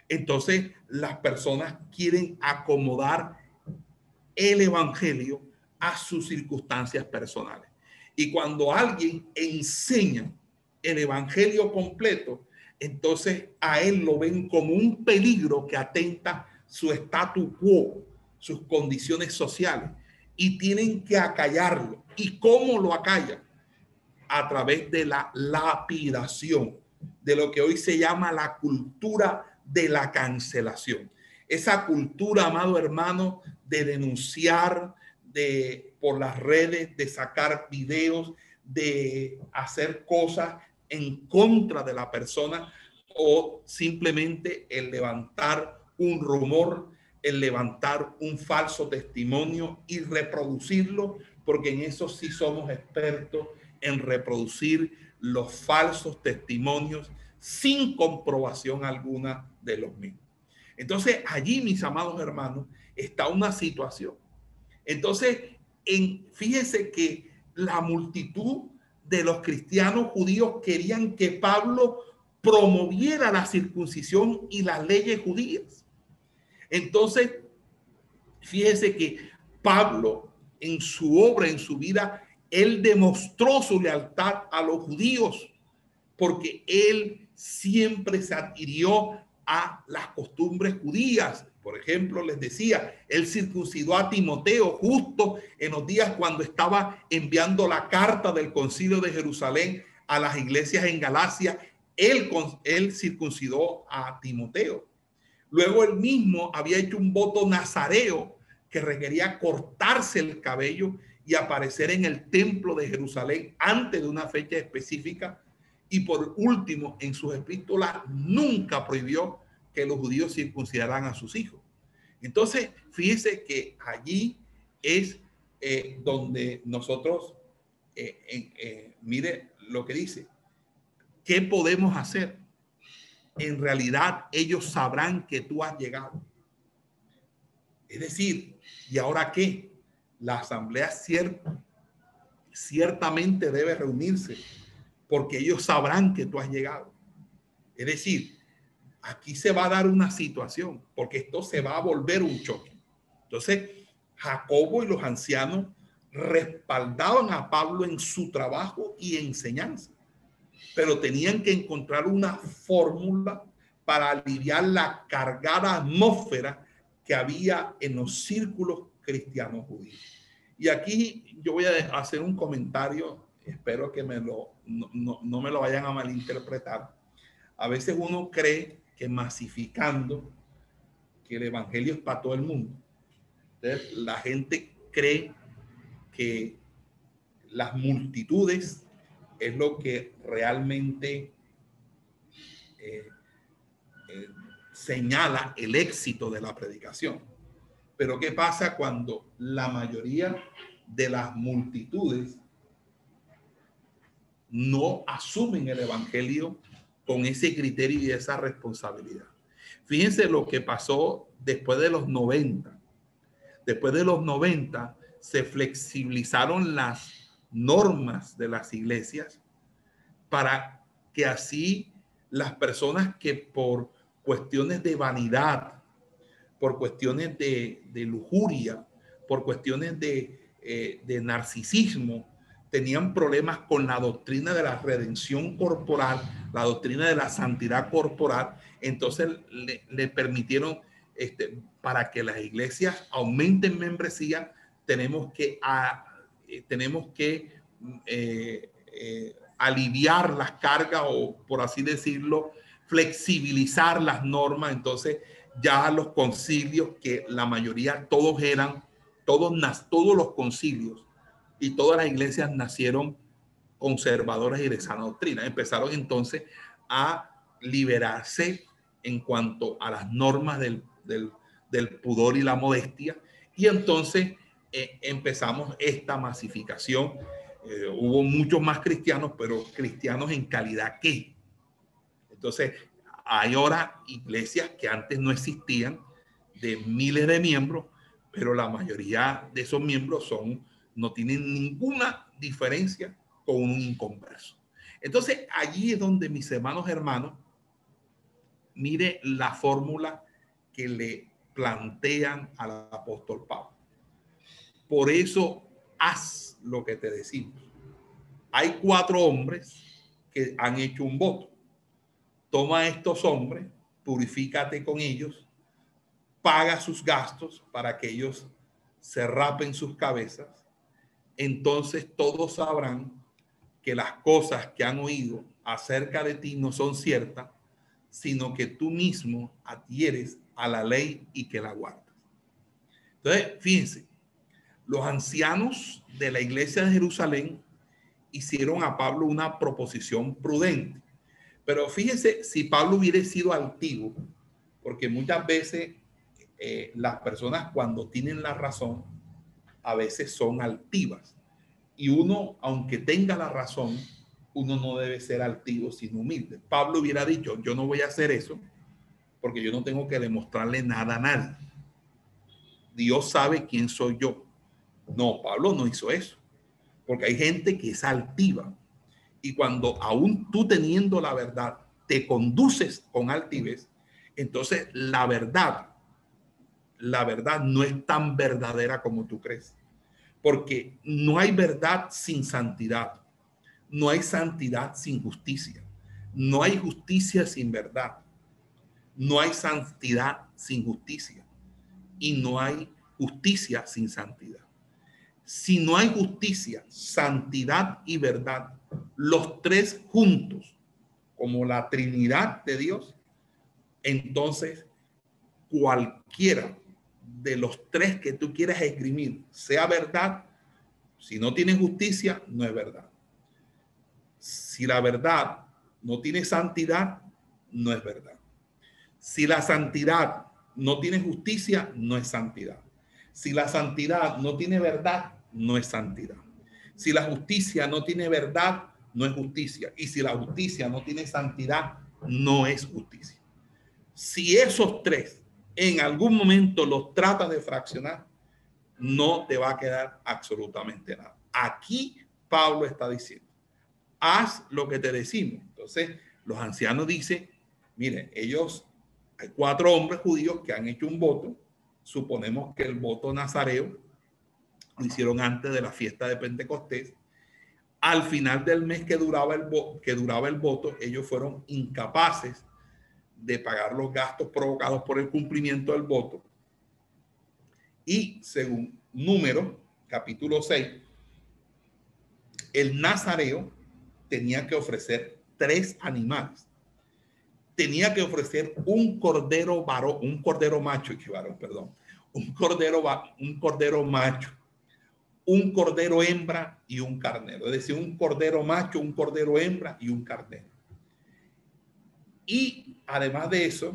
entonces las personas quieren acomodar el evangelio a sus circunstancias personales. Y cuando alguien enseña el evangelio completo, entonces a él lo ven como un peligro que atenta su status quo, sus condiciones sociales, y tienen que acallarlo. ¿Y cómo lo acallan? A través de la lapidación, de lo que hoy se llama la cultura de la cancelación. Esa cultura, amado hermano, de denunciar, de por las redes, de sacar videos, de hacer cosas en contra de la persona o simplemente el levantar un rumor, el levantar un falso testimonio y reproducirlo, porque en eso sí somos expertos en reproducir los falsos testimonios sin comprobación alguna de los mismos. Entonces, allí, mis amados hermanos, está una situación entonces, en, fíjese que la multitud de los cristianos judíos querían que Pablo promoviera la circuncisión y las leyes judías. Entonces, fíjese que Pablo en su obra, en su vida, él demostró su lealtad a los judíos porque él siempre se adhirió a las costumbres judías por ejemplo, les decía, él circuncidó a Timoteo justo en los días cuando estaba enviando la carta del concilio de Jerusalén a las iglesias en Galacia. Él, él circuncidó a Timoteo. Luego él mismo había hecho un voto nazareo que requería cortarse el cabello y aparecer en el templo de Jerusalén antes de una fecha específica. Y por último, en sus epístolas nunca prohibió que los judíos circuncidarán a sus hijos. Entonces, fíjese que allí es eh, donde nosotros, eh, eh, mire lo que dice, ¿qué podemos hacer? En realidad ellos sabrán que tú has llegado. Es decir, ¿y ahora qué? La asamblea ciertamente debe reunirse porque ellos sabrán que tú has llegado. Es decir, aquí se va a dar una situación, porque esto se va a volver un choque. Entonces, Jacobo y los ancianos respaldaban a Pablo en su trabajo y enseñanza. pero tenían que encontrar una fórmula para aliviar la cargada atmósfera que había en los círculos cristianos judíos. Y aquí yo voy a hacer un comentario, espero que me lo, no, no me lo vayan a malinterpretar. A veces uno cree que masificando que el evangelio es para todo el mundo. La gente cree que las multitudes es lo que realmente eh, eh, señala el éxito de la predicación. Pero ¿qué pasa cuando la mayoría de las multitudes no asumen el Evangelio con ese criterio y esa responsabilidad? Fíjense lo que pasó después de los 90. Después de los 90 se flexibilizaron las normas de las iglesias para que así las personas que por cuestiones de vanidad, por cuestiones de, lujuria, por cuestiones de, eh, narcisismo, tenían problemas con la doctrina de la redención corporal, la doctrina de la santidad corporal, entonces le, permitieron, este, para que las iglesias aumenten membresía, tenemos que, eh, tenemos que eh, eh, aliviar las cargas o, por así decirlo, flexibilizar las normas. Entonces, ya los concilios, que la mayoría, todos eran, todos, todos los concilios y todas las iglesias nacieron conservadoras y de sana doctrina. Empezaron entonces a liberarse en cuanto a las normas del, pudor y la modestia. Y entonces eh, empezamos esta masificación. Eh, hubo muchos más cristianos, pero cristianos en calidad qué. Entonces, hay ahora iglesias que antes no existían, de miles de miembros, pero la mayoría de esos miembros son no tienen ninguna diferencia con un inconverso. Entonces, allí es donde mis hermanos hermanos, mire la fórmula que le plantean al apóstol Pablo. Por eso, haz lo que te decimos. Hay cuatro hombres que han hecho un voto. Toma a estos hombres, purifícate con ellos, paga sus gastos para que ellos se rapen sus cabezas entonces todos sabrán que las cosas que han oído acerca de ti no son ciertas, sino que tú mismo adhieres a la ley y que la guardas. Entonces, fíjense, los ancianos de la iglesia de Jerusalén hicieron a Pablo una proposición prudente. Pero fíjense, si Pablo hubiera sido altivo, porque muchas veces eh, las personas cuando tienen la razón a veces son altivas. Y uno, aunque tenga la razón, uno no debe ser altivo, sino humilde. Pablo hubiera dicho, yo no voy a hacer eso porque yo no tengo que demostrarle nada a nadie. Dios sabe quién soy yo. No, Pablo no hizo eso, porque hay gente que es altiva. Y cuando aún tú teniendo la verdad, te conduces con altivez, entonces la verdad, la verdad no es tan verdadera como tú crees porque no hay verdad sin santidad, no hay santidad sin justicia, no hay justicia sin verdad, no hay santidad sin justicia y no hay justicia sin santidad. Si no hay justicia, santidad y verdad, los tres juntos, como la Trinidad de Dios, entonces cualquiera de los tres que tú quieras esgrimir sea verdad, si no tiene justicia, no es verdad. Si la verdad no tiene santidad, no es verdad. Si la santidad no tiene justicia, no es santidad. Si la santidad no tiene verdad, no es santidad. Si la justicia no tiene verdad, no es justicia. Y si la justicia no tiene santidad, no es justicia. Si esos tres en algún momento los trata de fraccionar, no te va a quedar absolutamente nada. Aquí Pablo está diciendo, haz lo que te decimos. Entonces, los ancianos dicen, miren, ellos, hay cuatro hombres judíos que han hecho un voto, suponemos que el voto nazareo lo hicieron antes de la fiesta de Pentecostés, Al final del mes que duraba el, que duraba el voto, ellos fueron incapaces de pagar los gastos provocados por el cumplimiento del voto. Y según número, capítulo 6, el nazareo tenía que ofrecer tres animales. Tenía que ofrecer un cordero varón, un cordero macho, que perdón, un cordero, un cordero macho, un cordero hembra y un carnero. Es decir, un cordero macho, un cordero hembra y un carnero. Y además de eso,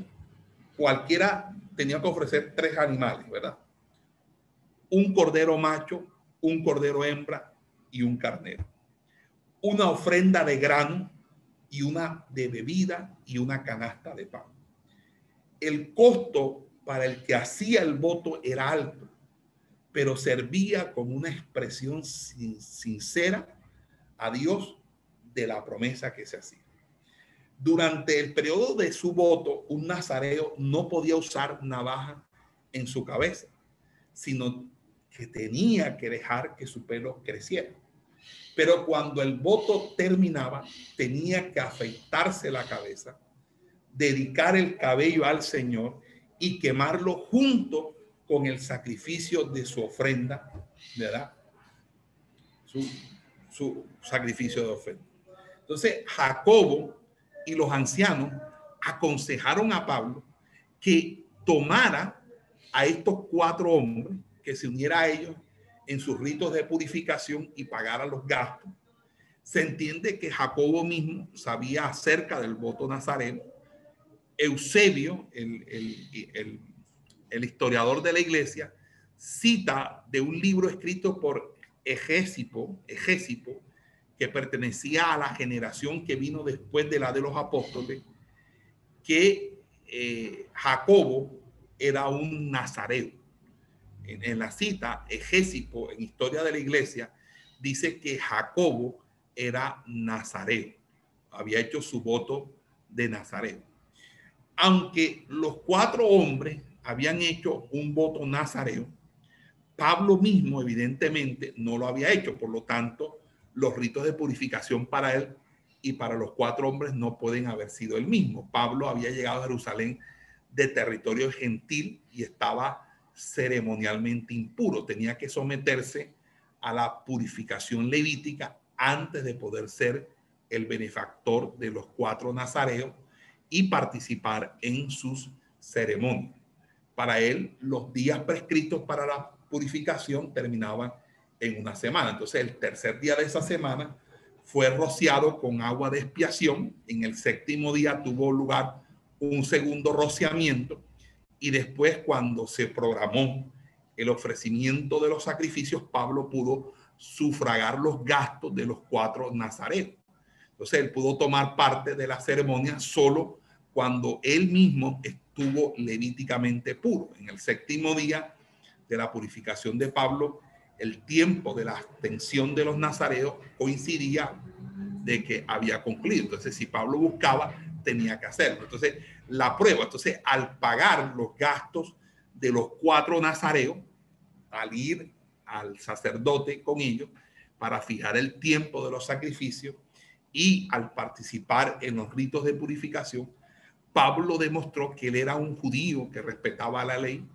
cualquiera tenía que ofrecer tres animales, ¿verdad? Un cordero macho, un cordero hembra y un carnero. Una ofrenda de grano y una de bebida y una canasta de pan. El costo para el que hacía el voto era alto, pero servía como una expresión sincera a Dios de la promesa que se hacía. Durante el periodo de su voto, un nazareo no podía usar navaja en su cabeza, sino que tenía que dejar que su pelo creciera. Pero cuando el voto terminaba, tenía que afeitarse la cabeza, dedicar el cabello al Señor y quemarlo junto con el sacrificio de su ofrenda, ¿verdad? Su, su sacrificio de ofrenda. Entonces, Jacobo y los ancianos aconsejaron a Pablo que tomara a estos cuatro hombres, que se uniera a ellos en sus ritos de purificación y pagara los gastos. Se entiende que Jacobo mismo sabía acerca del voto nazareno. Eusebio, el, el, el historiador de la iglesia, cita de un libro escrito por Egésipo, Egésipo que pertenecía a la generación que vino después de la de los apóstoles, que eh, Jacobo era un nazareo. En, la cita, Egésipo, en Historia de la Iglesia, dice que Jacobo era nazareo, había hecho su voto de nazareo. Aunque los cuatro hombres habían hecho un voto nazareo, Pablo mismo evidentemente no lo había hecho, por lo tanto, los ritos de purificación para él y para los cuatro hombres no pueden haber sido el mismo. Pablo había llegado a Jerusalén de territorio gentil y estaba ceremonialmente impuro. Tenía que someterse a la purificación levítica antes de poder ser el benefactor de los cuatro nazareos y participar en sus ceremonias. Para él, los días prescritos para la purificación terminaban en una semana. Entonces, el tercer día de esa semana fue rociado con agua de expiación. En el séptimo día tuvo lugar un segundo rociamiento y después cuando se programó el ofrecimiento de los sacrificios, Pablo pudo sufragar los gastos de los cuatro nazareos. Entonces él pudo tomar parte de la ceremonia solo cuando él mismo estuvo levíticamente puro. En el séptimo día de la purificación de Pablo, el tiempo de la abstención de los nazareos coincidía de que había concluido. Entonces, si Pablo buscaba, tenía que hacerlo. Entonces, la prueba, entonces, al pagar los gastos de los cuatro nazareos, al ir al sacerdote con ellos para fijar el tiempo de los sacrificios y al participar en los ritos de purificación, Pablo demostró que él era un judío que respetaba la ley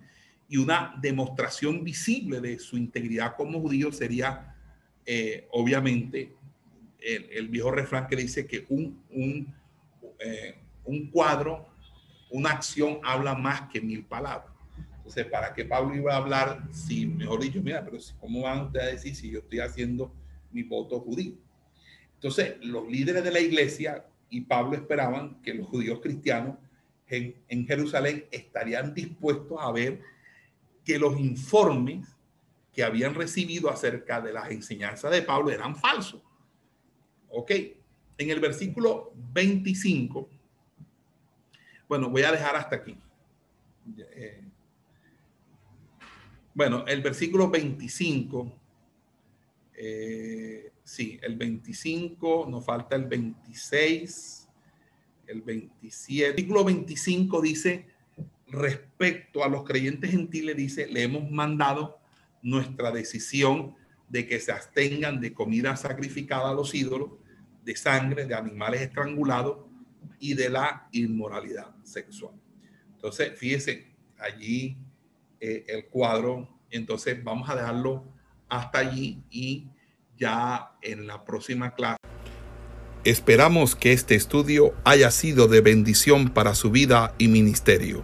y una demostración visible de su integridad como judío sería, eh, obviamente, el, viejo refrán que dice que un, un, eh, un cuadro, una acción habla más que mil palabras. Entonces, ¿para qué Pablo iba a hablar si, mejor dicho, mira, pero ¿cómo van ustedes a decir si yo estoy haciendo mi voto judío? Entonces, los líderes de la iglesia y Pablo esperaban que los judíos cristianos en, en Jerusalén estarían dispuestos a ver que los informes que habían recibido acerca de las enseñanzas de Pablo eran falsos. Ok, en el versículo 25, bueno, voy a dejar hasta aquí. Eh, bueno, el versículo 25, eh, sí, el 25, nos falta el 26, el 27. El versículo 25 dice, respecto a los creyentes gentiles, dice, le hemos mandado nuestra decisión de que se abstengan de comida sacrificada a los ídolos, de sangre, de animales estrangulados y de la inmoralidad sexual. Entonces, fíjese allí eh, el cuadro. Entonces, vamos a dejarlo hasta allí y ya en la próxima clase. Esperamos que este estudio haya sido de bendición para su vida y ministerio.